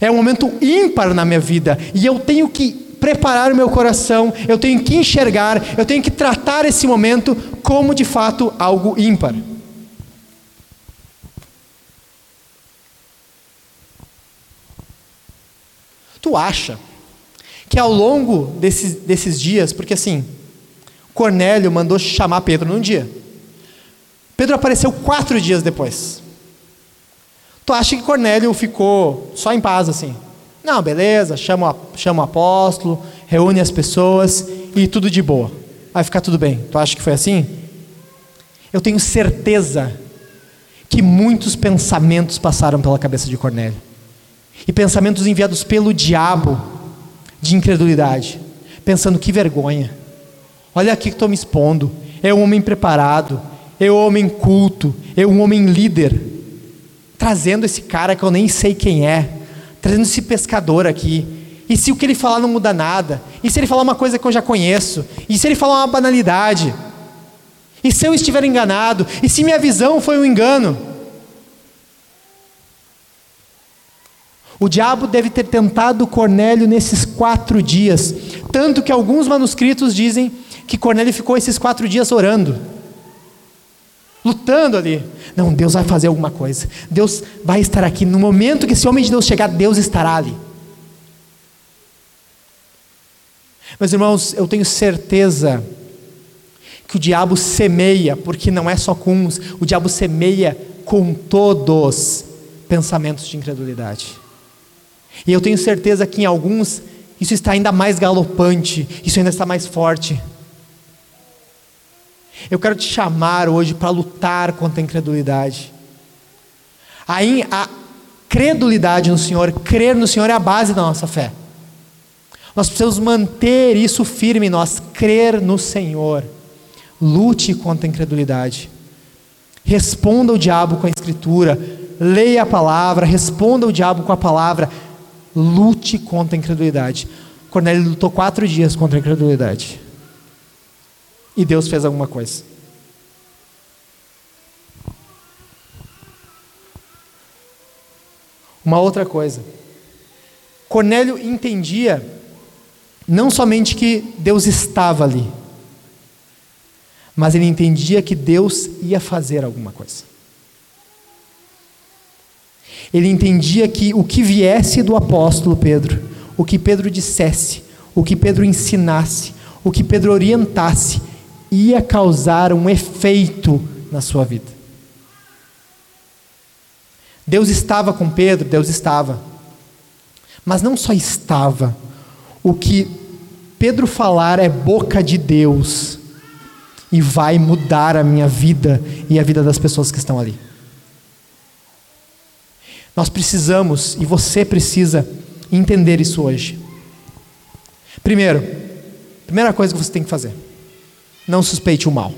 É um momento ímpar na minha vida e eu tenho que preparar o meu coração, eu tenho que enxergar, eu tenho que tratar esse momento como de fato algo ímpar. Tu acha que ao longo desses, desses dias, porque assim, Cornélio mandou chamar Pedro num dia, Pedro apareceu quatro dias depois. Tu acha que Cornélio ficou só em paz assim? Não, beleza, chama, chama o apóstolo, reúne as pessoas e tudo de boa. Vai ficar tudo bem. Tu acha que foi assim? Eu tenho certeza que muitos pensamentos passaram pela cabeça de Cornélio. E pensamentos enviados pelo diabo, de incredulidade, pensando que vergonha. Olha aqui que estou me expondo. É um homem preparado, é um homem culto, é um homem líder, trazendo esse cara que eu nem sei quem é, trazendo esse pescador aqui. E se o que ele falar não muda nada? E se ele falar uma coisa que eu já conheço? E se ele falar uma banalidade? E se eu estiver enganado? E se minha visão foi um engano? O diabo deve ter tentado Cornélio nesses quatro dias, tanto que alguns manuscritos dizem que Cornélio ficou esses quatro dias orando, lutando ali. Não, Deus vai fazer alguma coisa. Deus vai estar aqui. No momento que esse homem de Deus chegar, Deus estará ali. Meus irmãos, eu tenho certeza que o diabo semeia, porque não é só com uns, o diabo semeia com todos pensamentos de incredulidade. E eu tenho certeza que em alguns isso está ainda mais galopante, isso ainda está mais forte. Eu quero te chamar hoje para lutar contra a incredulidade. A, a credulidade no Senhor, crer no Senhor é a base da nossa fé. Nós precisamos manter isso firme em nós, crer no Senhor. Lute contra a incredulidade. Responda o diabo com a Escritura. Leia a palavra, responda o diabo com a palavra. Lute contra a incredulidade. Cornélio lutou quatro dias contra a incredulidade. E Deus fez alguma coisa. Uma outra coisa. Cornélio entendia não somente que Deus estava ali, mas ele entendia que Deus ia fazer alguma coisa. Ele entendia que o que viesse do apóstolo Pedro, o que Pedro dissesse, o que Pedro ensinasse, o que Pedro orientasse, ia causar um efeito na sua vida. Deus estava com Pedro, Deus estava. Mas não só estava, o que Pedro falar é boca de Deus e vai mudar a minha vida e a vida das pessoas que estão ali. Nós precisamos, e você precisa, entender isso hoje. Primeiro, primeira coisa que você tem que fazer: não suspeite o mal.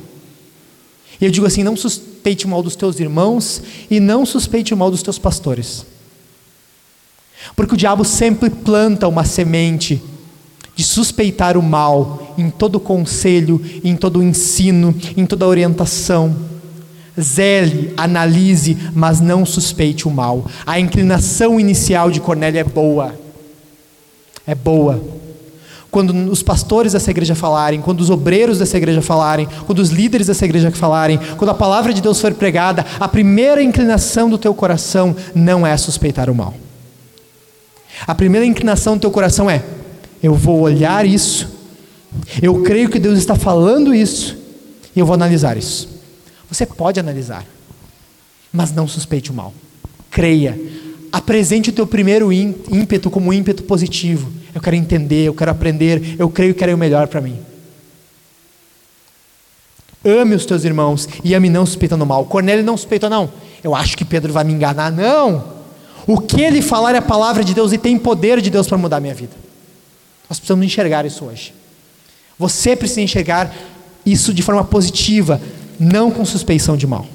E eu digo assim: não suspeite o mal dos teus irmãos e não suspeite o mal dos teus pastores. Porque o diabo sempre planta uma semente de suspeitar o mal em todo conselho, em todo ensino, em toda orientação. Zele, analise, mas não suspeite o mal. A inclinação inicial de Cornélio é boa. É boa. Quando os pastores dessa igreja falarem, quando os obreiros dessa igreja falarem, quando os líderes dessa igreja falarem, quando a palavra de Deus for pregada, a primeira inclinação do teu coração não é suspeitar o mal. A primeira inclinação do teu coração é: eu vou olhar isso, eu creio que Deus está falando isso, e eu vou analisar isso. Você pode analisar, mas não suspeite o mal. Creia. Apresente o teu primeiro ímpeto como um ímpeto positivo. Eu quero entender, eu quero aprender, eu creio que quero o melhor para mim. Ame os teus irmãos e ame não suspeitando mal. Cornélio não suspeita, não. Eu acho que Pedro vai me enganar. Não. O que ele falar é a palavra de Deus e tem poder de Deus para mudar a minha vida. Nós precisamos enxergar isso hoje. Você precisa enxergar isso de forma positiva, não com suspeição de mal.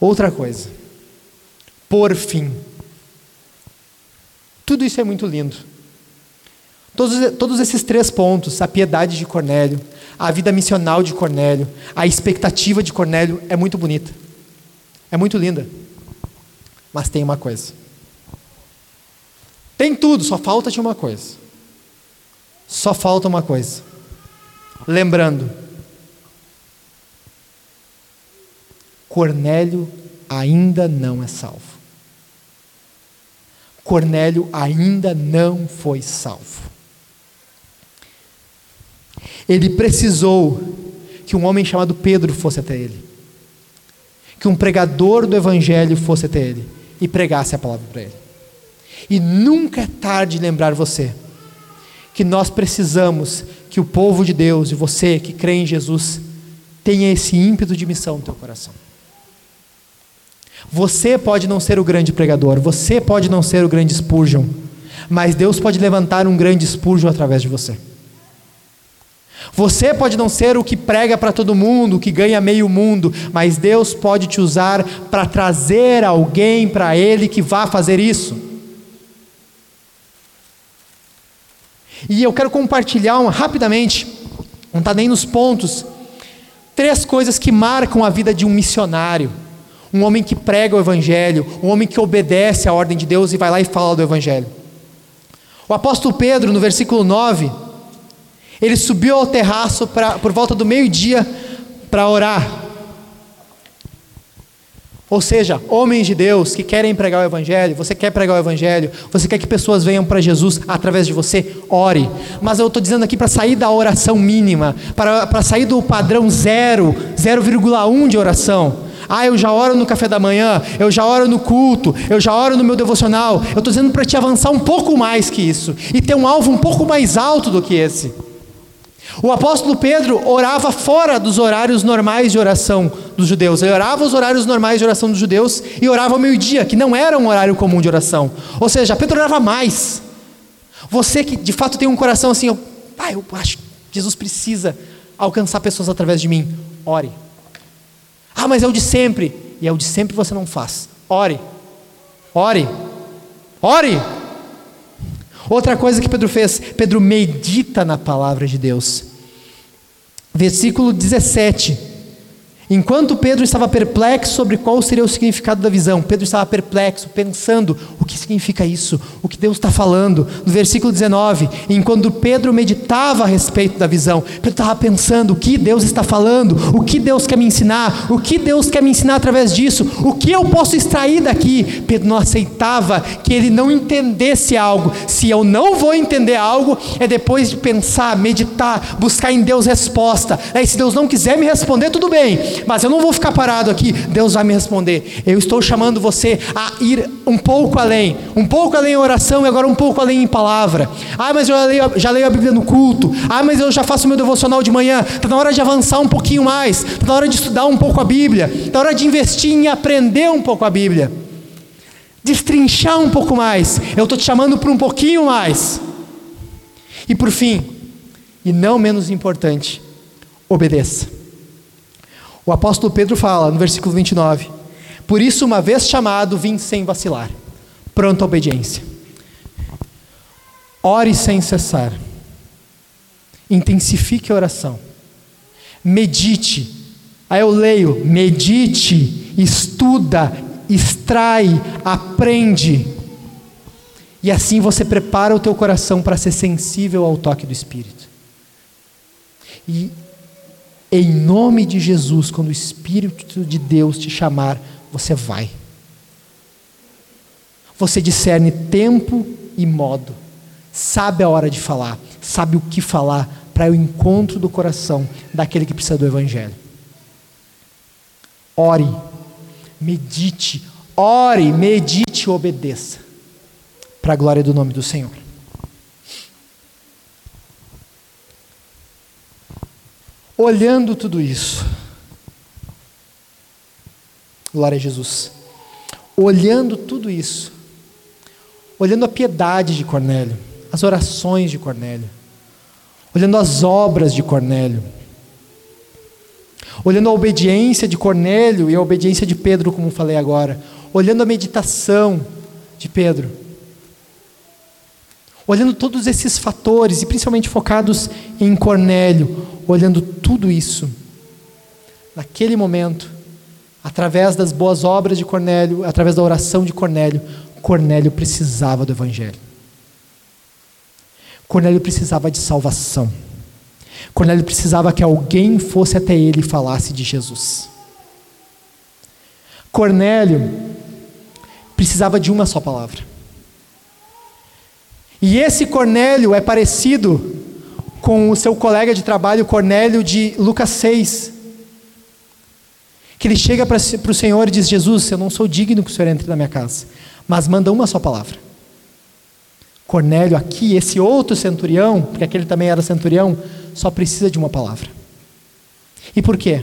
Outra coisa, por fim, tudo isso é muito lindo. Todos, todos esses três pontos, a piedade de Cornélio, a vida missional de Cornélio, a expectativa de Cornélio é muito bonita, é muito linda. Mas tem uma coisa. Tem tudo, só falta de uma coisa. Só falta uma coisa. Lembrando, Cornélio ainda não é salvo. Cornélio ainda não foi salvo. Ele precisou que um homem chamado Pedro fosse até ele, que um pregador do evangelho fosse até ele e pregasse a palavra para ele. E nunca é tarde lembrar você que nós precisamos que o povo de Deus e você que crê em Jesus tenha esse ímpeto de missão no teu coração. Você pode não ser o grande pregador, você pode não ser o grande Spurgeon, mas Deus pode levantar um grande Spurgeon através de você. Você pode não ser o que prega para todo mundo, o que ganha meio mundo, mas Deus pode te usar para trazer alguém para Ele que vá fazer isso. E eu quero compartilhar rapidamente, não está nem nos pontos, três coisas que marcam a vida de um missionário. Um homem que prega o Evangelho, um homem que obedece à ordem de Deus e vai lá e fala do Evangelho. O apóstolo Pedro, no versículo 9, ele subiu ao terraço pra, por volta do meio-dia para orar. Ou seja, homens de Deus que querem pregar o Evangelho, você quer pregar o Evangelho, você quer que pessoas venham para Jesus através de você, ore. Mas eu estou dizendo aqui para sair da oração mínima, para, para sair do padrão zero, 0,1 de oração. Ah, eu já oro no café da manhã, eu já oro no culto, eu já oro no meu devocional. Eu estou dizendo para te avançar um pouco mais que isso e ter um alvo um pouco mais alto do que esse. O apóstolo Pedro orava fora dos horários normais de oração dos judeus. Ele orava os horários normais de oração dos judeus e orava ao meio-dia, que não era um horário comum de oração. Ou seja, Pedro orava mais. Você que de fato tem um coração assim, eu, ah, eu acho que Jesus precisa alcançar pessoas através de mim. Ore. Ah, mas é o de sempre. E é o de sempre você não faz. Ore. Ore. Ore. Outra coisa que Pedro fez, Pedro medita na palavra de Deus. Versículo 17. Enquanto Pedro estava perplexo sobre qual seria o significado da visão, Pedro estava perplexo, pensando o que significa isso, o que Deus está falando. No versículo 19, enquanto Pedro meditava a respeito da visão, Pedro estava pensando o que Deus está falando, o que Deus quer me ensinar, o que Deus quer me ensinar através disso, o que eu posso extrair daqui. Pedro não aceitava que ele não entendesse algo. Se eu não vou entender algo, é depois de pensar, meditar, buscar em Deus resposta. Aí, se Deus não quiser me responder, tudo bem mas eu não vou ficar parado aqui, Deus vai me responder. Eu estou chamando você a ir um pouco além, um pouco além em oração e agora um pouco além em palavra. Ah, mas eu já leio, já leio a Bíblia no culto. Ah, mas eu já faço meu devocional de manhã. Está na hora de avançar um pouquinho mais, está na hora de estudar um pouco a Bíblia, está na hora de investir em aprender um pouco a Bíblia, destrinchar um pouco mais. Eu estou te chamando para um pouquinho mais. E por fim, e não menos importante, obedeça. O apóstolo Pedro fala no versículo 29: Por isso, uma vez chamado, vim sem vacilar, pronto à obediência. Ore sem cessar, intensifique a oração, medite. Aí eu leio: medite, estuda, extrai, aprende. E assim você prepara o teu coração para ser sensível ao toque do Espírito. E em nome de Jesus, quando o Espírito de Deus te chamar, você vai. Você discerne tempo e modo, sabe a hora de falar, sabe o que falar para o encontro do coração daquele que precisa do Evangelho. Ore, medite, ore, medite e obedeça, para a glória do nome do Senhor. Olhando tudo isso, glória a Jesus, olhando tudo isso, olhando a piedade de Cornélio, as orações de Cornélio, olhando as obras de Cornélio, olhando a obediência de Cornélio e a obediência de Pedro, como falei agora, olhando a meditação de Pedro, olhando todos esses fatores e principalmente focados em Cornélio, olhando tudo isso, naquele momento, através das boas obras de Cornélio, através da oração de Cornélio, Cornélio precisava do Evangelho. Cornélio precisava de salvação. Cornélio precisava que alguém fosse até ele e falasse de Jesus. Cornélio precisava de uma só palavra. E esse Cornélio é parecido com o seu colega de trabalho Cornélio de Lucas 6. Que ele chega para o Senhor e diz: Jesus, eu não sou digno que o Senhor entre na minha casa, mas manda uma só palavra. Cornélio, aqui, esse outro centurião, porque aquele também era centurião, só precisa de uma palavra. E por quê?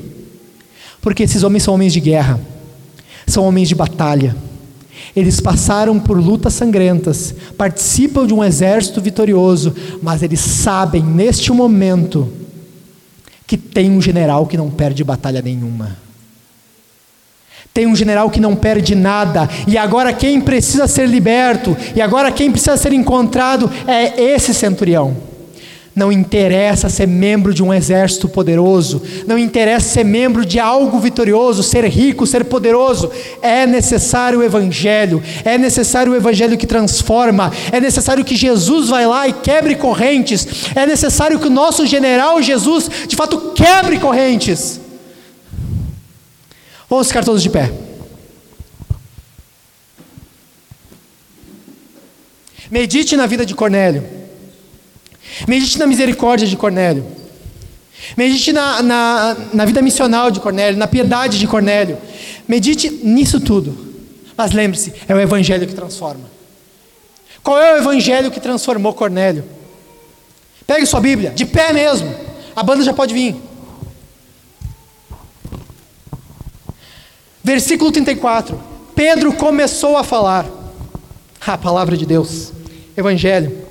Porque esses homens são homens de guerra, são homens de batalha. Eles passaram por lutas sangrentas, participam de um exército vitorioso, mas eles sabem neste momento que tem um general que não perde batalha nenhuma. Tem um general que não perde nada, e agora quem precisa ser liberto, e agora quem precisa ser encontrado é esse centurião. Não interessa ser membro de um exército poderoso, não interessa ser membro de algo vitorioso, ser rico, ser poderoso. É necessário o Evangelho, é necessário o Evangelho que transforma, é necessário que Jesus vá lá e quebre correntes, é necessário que o nosso general Jesus de fato quebre correntes. Vamos ficar todos de pé. Medite na vida de Cornélio. Medite na misericórdia de Cornélio. Medite na, na, na vida missional de Cornélio, na piedade de Cornélio. Medite nisso tudo. Mas lembre-se, é o Evangelho que transforma. Qual é o Evangelho que transformou Cornélio? Pegue sua Bíblia, de pé mesmo. A banda já pode vir. Versículo 34. Pedro começou a falar. A palavra de Deus. Evangelho.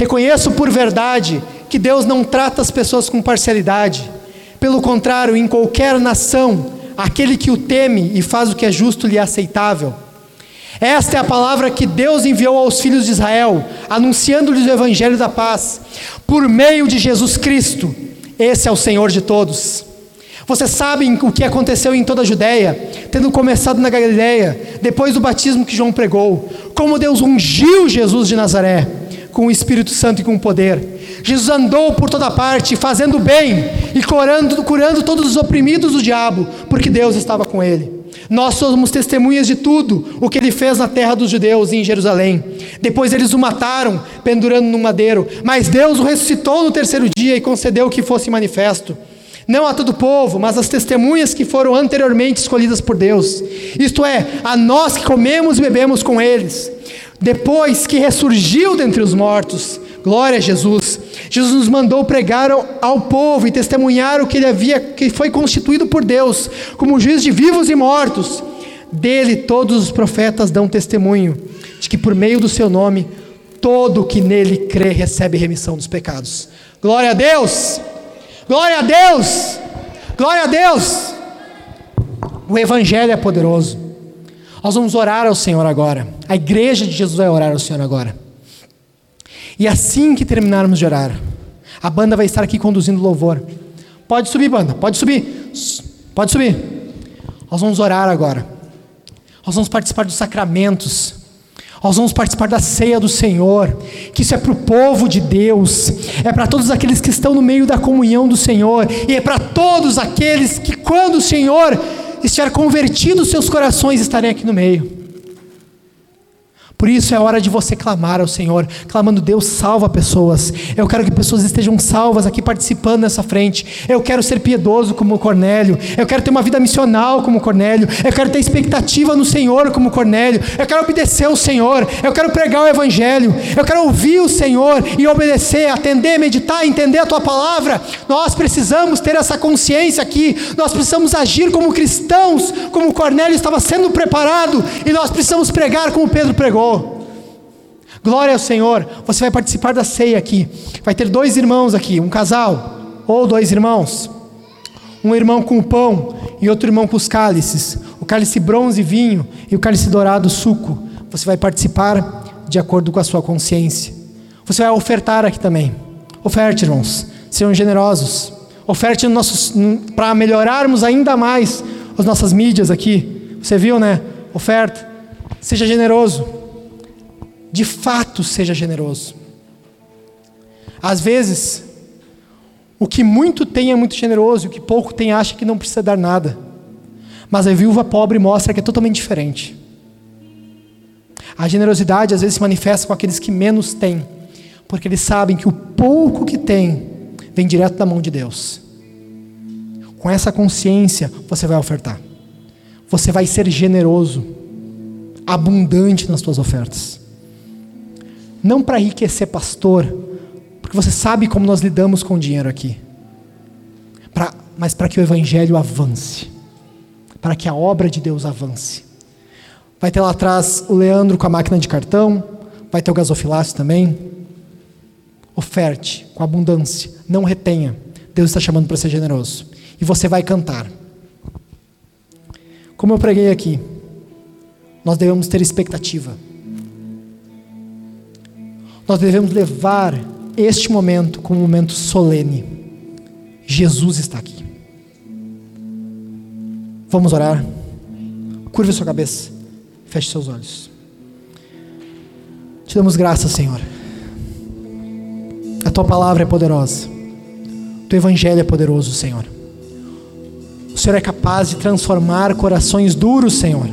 Reconheço por verdade que Deus não trata as pessoas com parcialidade. Pelo contrário, em qualquer nação, aquele que o teme e faz o que é justo lhe é aceitável. Esta é a palavra que Deus enviou aos filhos de Israel, anunciando-lhes o evangelho da paz, por meio de Jesus Cristo. Esse é o Senhor de todos. Vocês sabem o que aconteceu em toda a Judéia, tendo começado na Galiléia, depois do batismo que João pregou, como Deus ungiu Jesus de Nazaré com o Espírito Santo e com o poder. Jesus andou por toda parte, fazendo bem e curando, curando todos os oprimidos do diabo, porque Deus estava com ele. Nós somos testemunhas de tudo o que ele fez na terra dos judeus e em Jerusalém. Depois eles o mataram, pendurando no madeiro, mas Deus o ressuscitou no terceiro dia e concedeu que fosse manifesto não a todo o povo, mas as testemunhas que foram anteriormente escolhidas por Deus, isto é, a nós que comemos e bebemos com eles depois que ressurgiu dentre os mortos, glória a Jesus. Jesus nos mandou pregar ao, povo e testemunhar o que ele havia, que foi constituído por Deus, como juiz de vivos e mortos. Dele todos os profetas dão testemunho de que por meio do seu nome todo que nele crê recebe remissão dos pecados. Glória a Deus! Glória a Deus! Glória a Deus! O evangelho é poderoso. Nós vamos orar ao Senhor agora. A igreja de Jesus vai orar ao Senhor agora. E assim que terminarmos de orar, a banda vai estar aqui conduzindo louvor. Pode subir, banda, pode subir. Pode subir. Nós vamos orar agora. Nós vamos participar dos sacramentos. Nós vamos participar da ceia do Senhor, que isso é para o povo de Deus, é para todos aqueles que estão no meio da comunhão do Senhor, e é para todos aqueles que, quando o Senhor estiver convertido seus corações, estarem aqui no meio. Por isso é hora de você clamar ao Senhor, clamando: Deus salva pessoas. Eu quero que pessoas estejam salvas aqui participando nessa frente. Eu quero ser piedoso como Cornélio. Eu quero ter uma vida missional como Cornélio. Eu quero ter expectativa no Senhor como Cornélio. Eu quero obedecer ao Senhor. Eu quero pregar o Evangelho. Eu quero ouvir o Senhor e obedecer, atender, meditar, entender a tua palavra. Nós precisamos ter essa consciência aqui. Nós precisamos agir como cristãos, como Cornélio estava sendo preparado. E nós precisamos pregar como Pedro pregou. Glória ao Senhor. Você vai participar da ceia aqui. Vai ter dois irmãos aqui, um casal ou dois irmãos. Um irmão com o pão e outro irmão com os cálices. O cálice bronze vinho e o cálice dourado suco. Você vai participar de acordo com a sua consciência. Você vai ofertar aqui também. Oferte, irmãos. Sejam generosos. Oferte para melhorarmos ainda mais as nossas mídias aqui. Você viu, né? Oferta. Seja generoso de fato seja generoso. Às vezes, o que muito tem é muito generoso, e o que pouco tem acha que não precisa dar nada. Mas a viúva pobre mostra que é totalmente diferente. A generosidade às vezes se manifesta com aqueles que menos têm, porque eles sabem que o pouco que têm vem direto da mão de Deus. Com essa consciência, você vai ofertar. Você vai ser generoso, abundante nas suas ofertas não para enriquecer pastor, porque você sabe como nós lidamos com o dinheiro aqui, pra, mas para que o evangelho avance, para que a obra de Deus avance. Vai ter lá atrás o Leandro com a máquina de cartão, vai ter o gasofilácio também. Oferte com abundância, não retenha. Deus está chamando para ser generoso. E você vai cantar. Como eu preguei aqui, nós devemos ter expectativa. Nós devemos levar este momento como um momento solene. Jesus está aqui. Vamos orar? Curve sua cabeça, feche seus olhos. Te damos graças, Senhor. A tua palavra é poderosa. O teu evangelho é poderoso, Senhor. O Senhor é capaz de transformar corações duros, Senhor.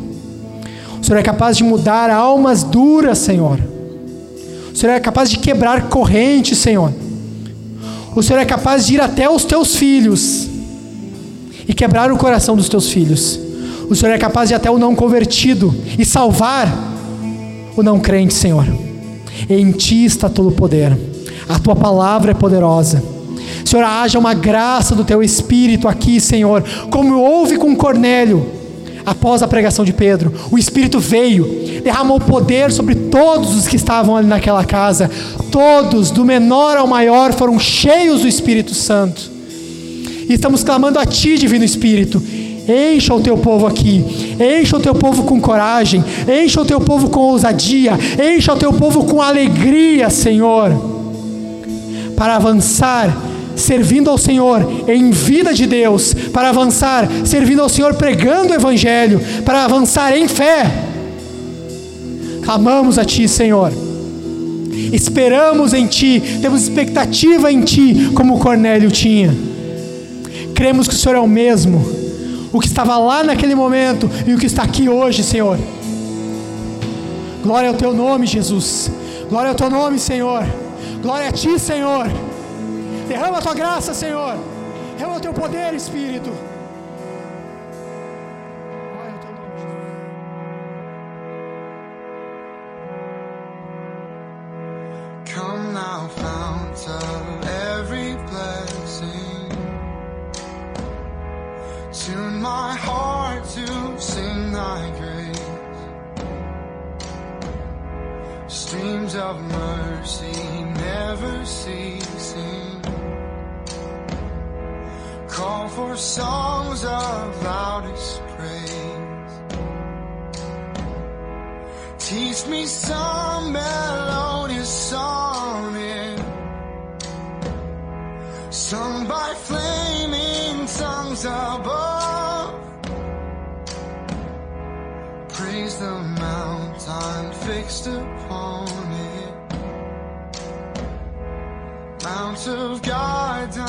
O Senhor é capaz de mudar almas duras, Senhor. O Senhor é capaz de quebrar correntes, Senhor. O Senhor é capaz de ir até os teus filhos e quebrar o coração dos teus filhos. O Senhor é capaz de até o não convertido e salvar o não crente, Senhor. Em ti está todo o poder. A tua palavra é poderosa. Senhor, haja uma graça do teu espírito aqui, Senhor, como houve com Cornélio após a pregação de Pedro. O espírito veio, derramou poder sobre todos os que estavam ali naquela casa. Todos, do menor ao maior, foram cheios do Espírito Santo. E estamos clamando a Ti, Divino Espírito. Encha o teu povo aqui, encha o teu povo com coragem, encha o teu povo com ousadia, encha o teu povo com alegria, Senhor, para avançar servindo ao Senhor em vida de Deus, para avançar servindo ao Senhor pregando o Evangelho, para avançar em fé. Clamamos a Ti, Senhor. Esperamos em Ti, temos expectativa em Ti, como Cornélio tinha. Cremos que o Senhor é o mesmo, o que estava lá naquele momento e o que está aqui hoje, Senhor. Glória ao Teu nome, Jesus. Glória ao Teu nome, Senhor. Glória a Ti, Senhor. Derrama a Tua graça, Senhor. Derrama o Teu poder, Espírito. Praise the mountain fixed upon it. Mount of God's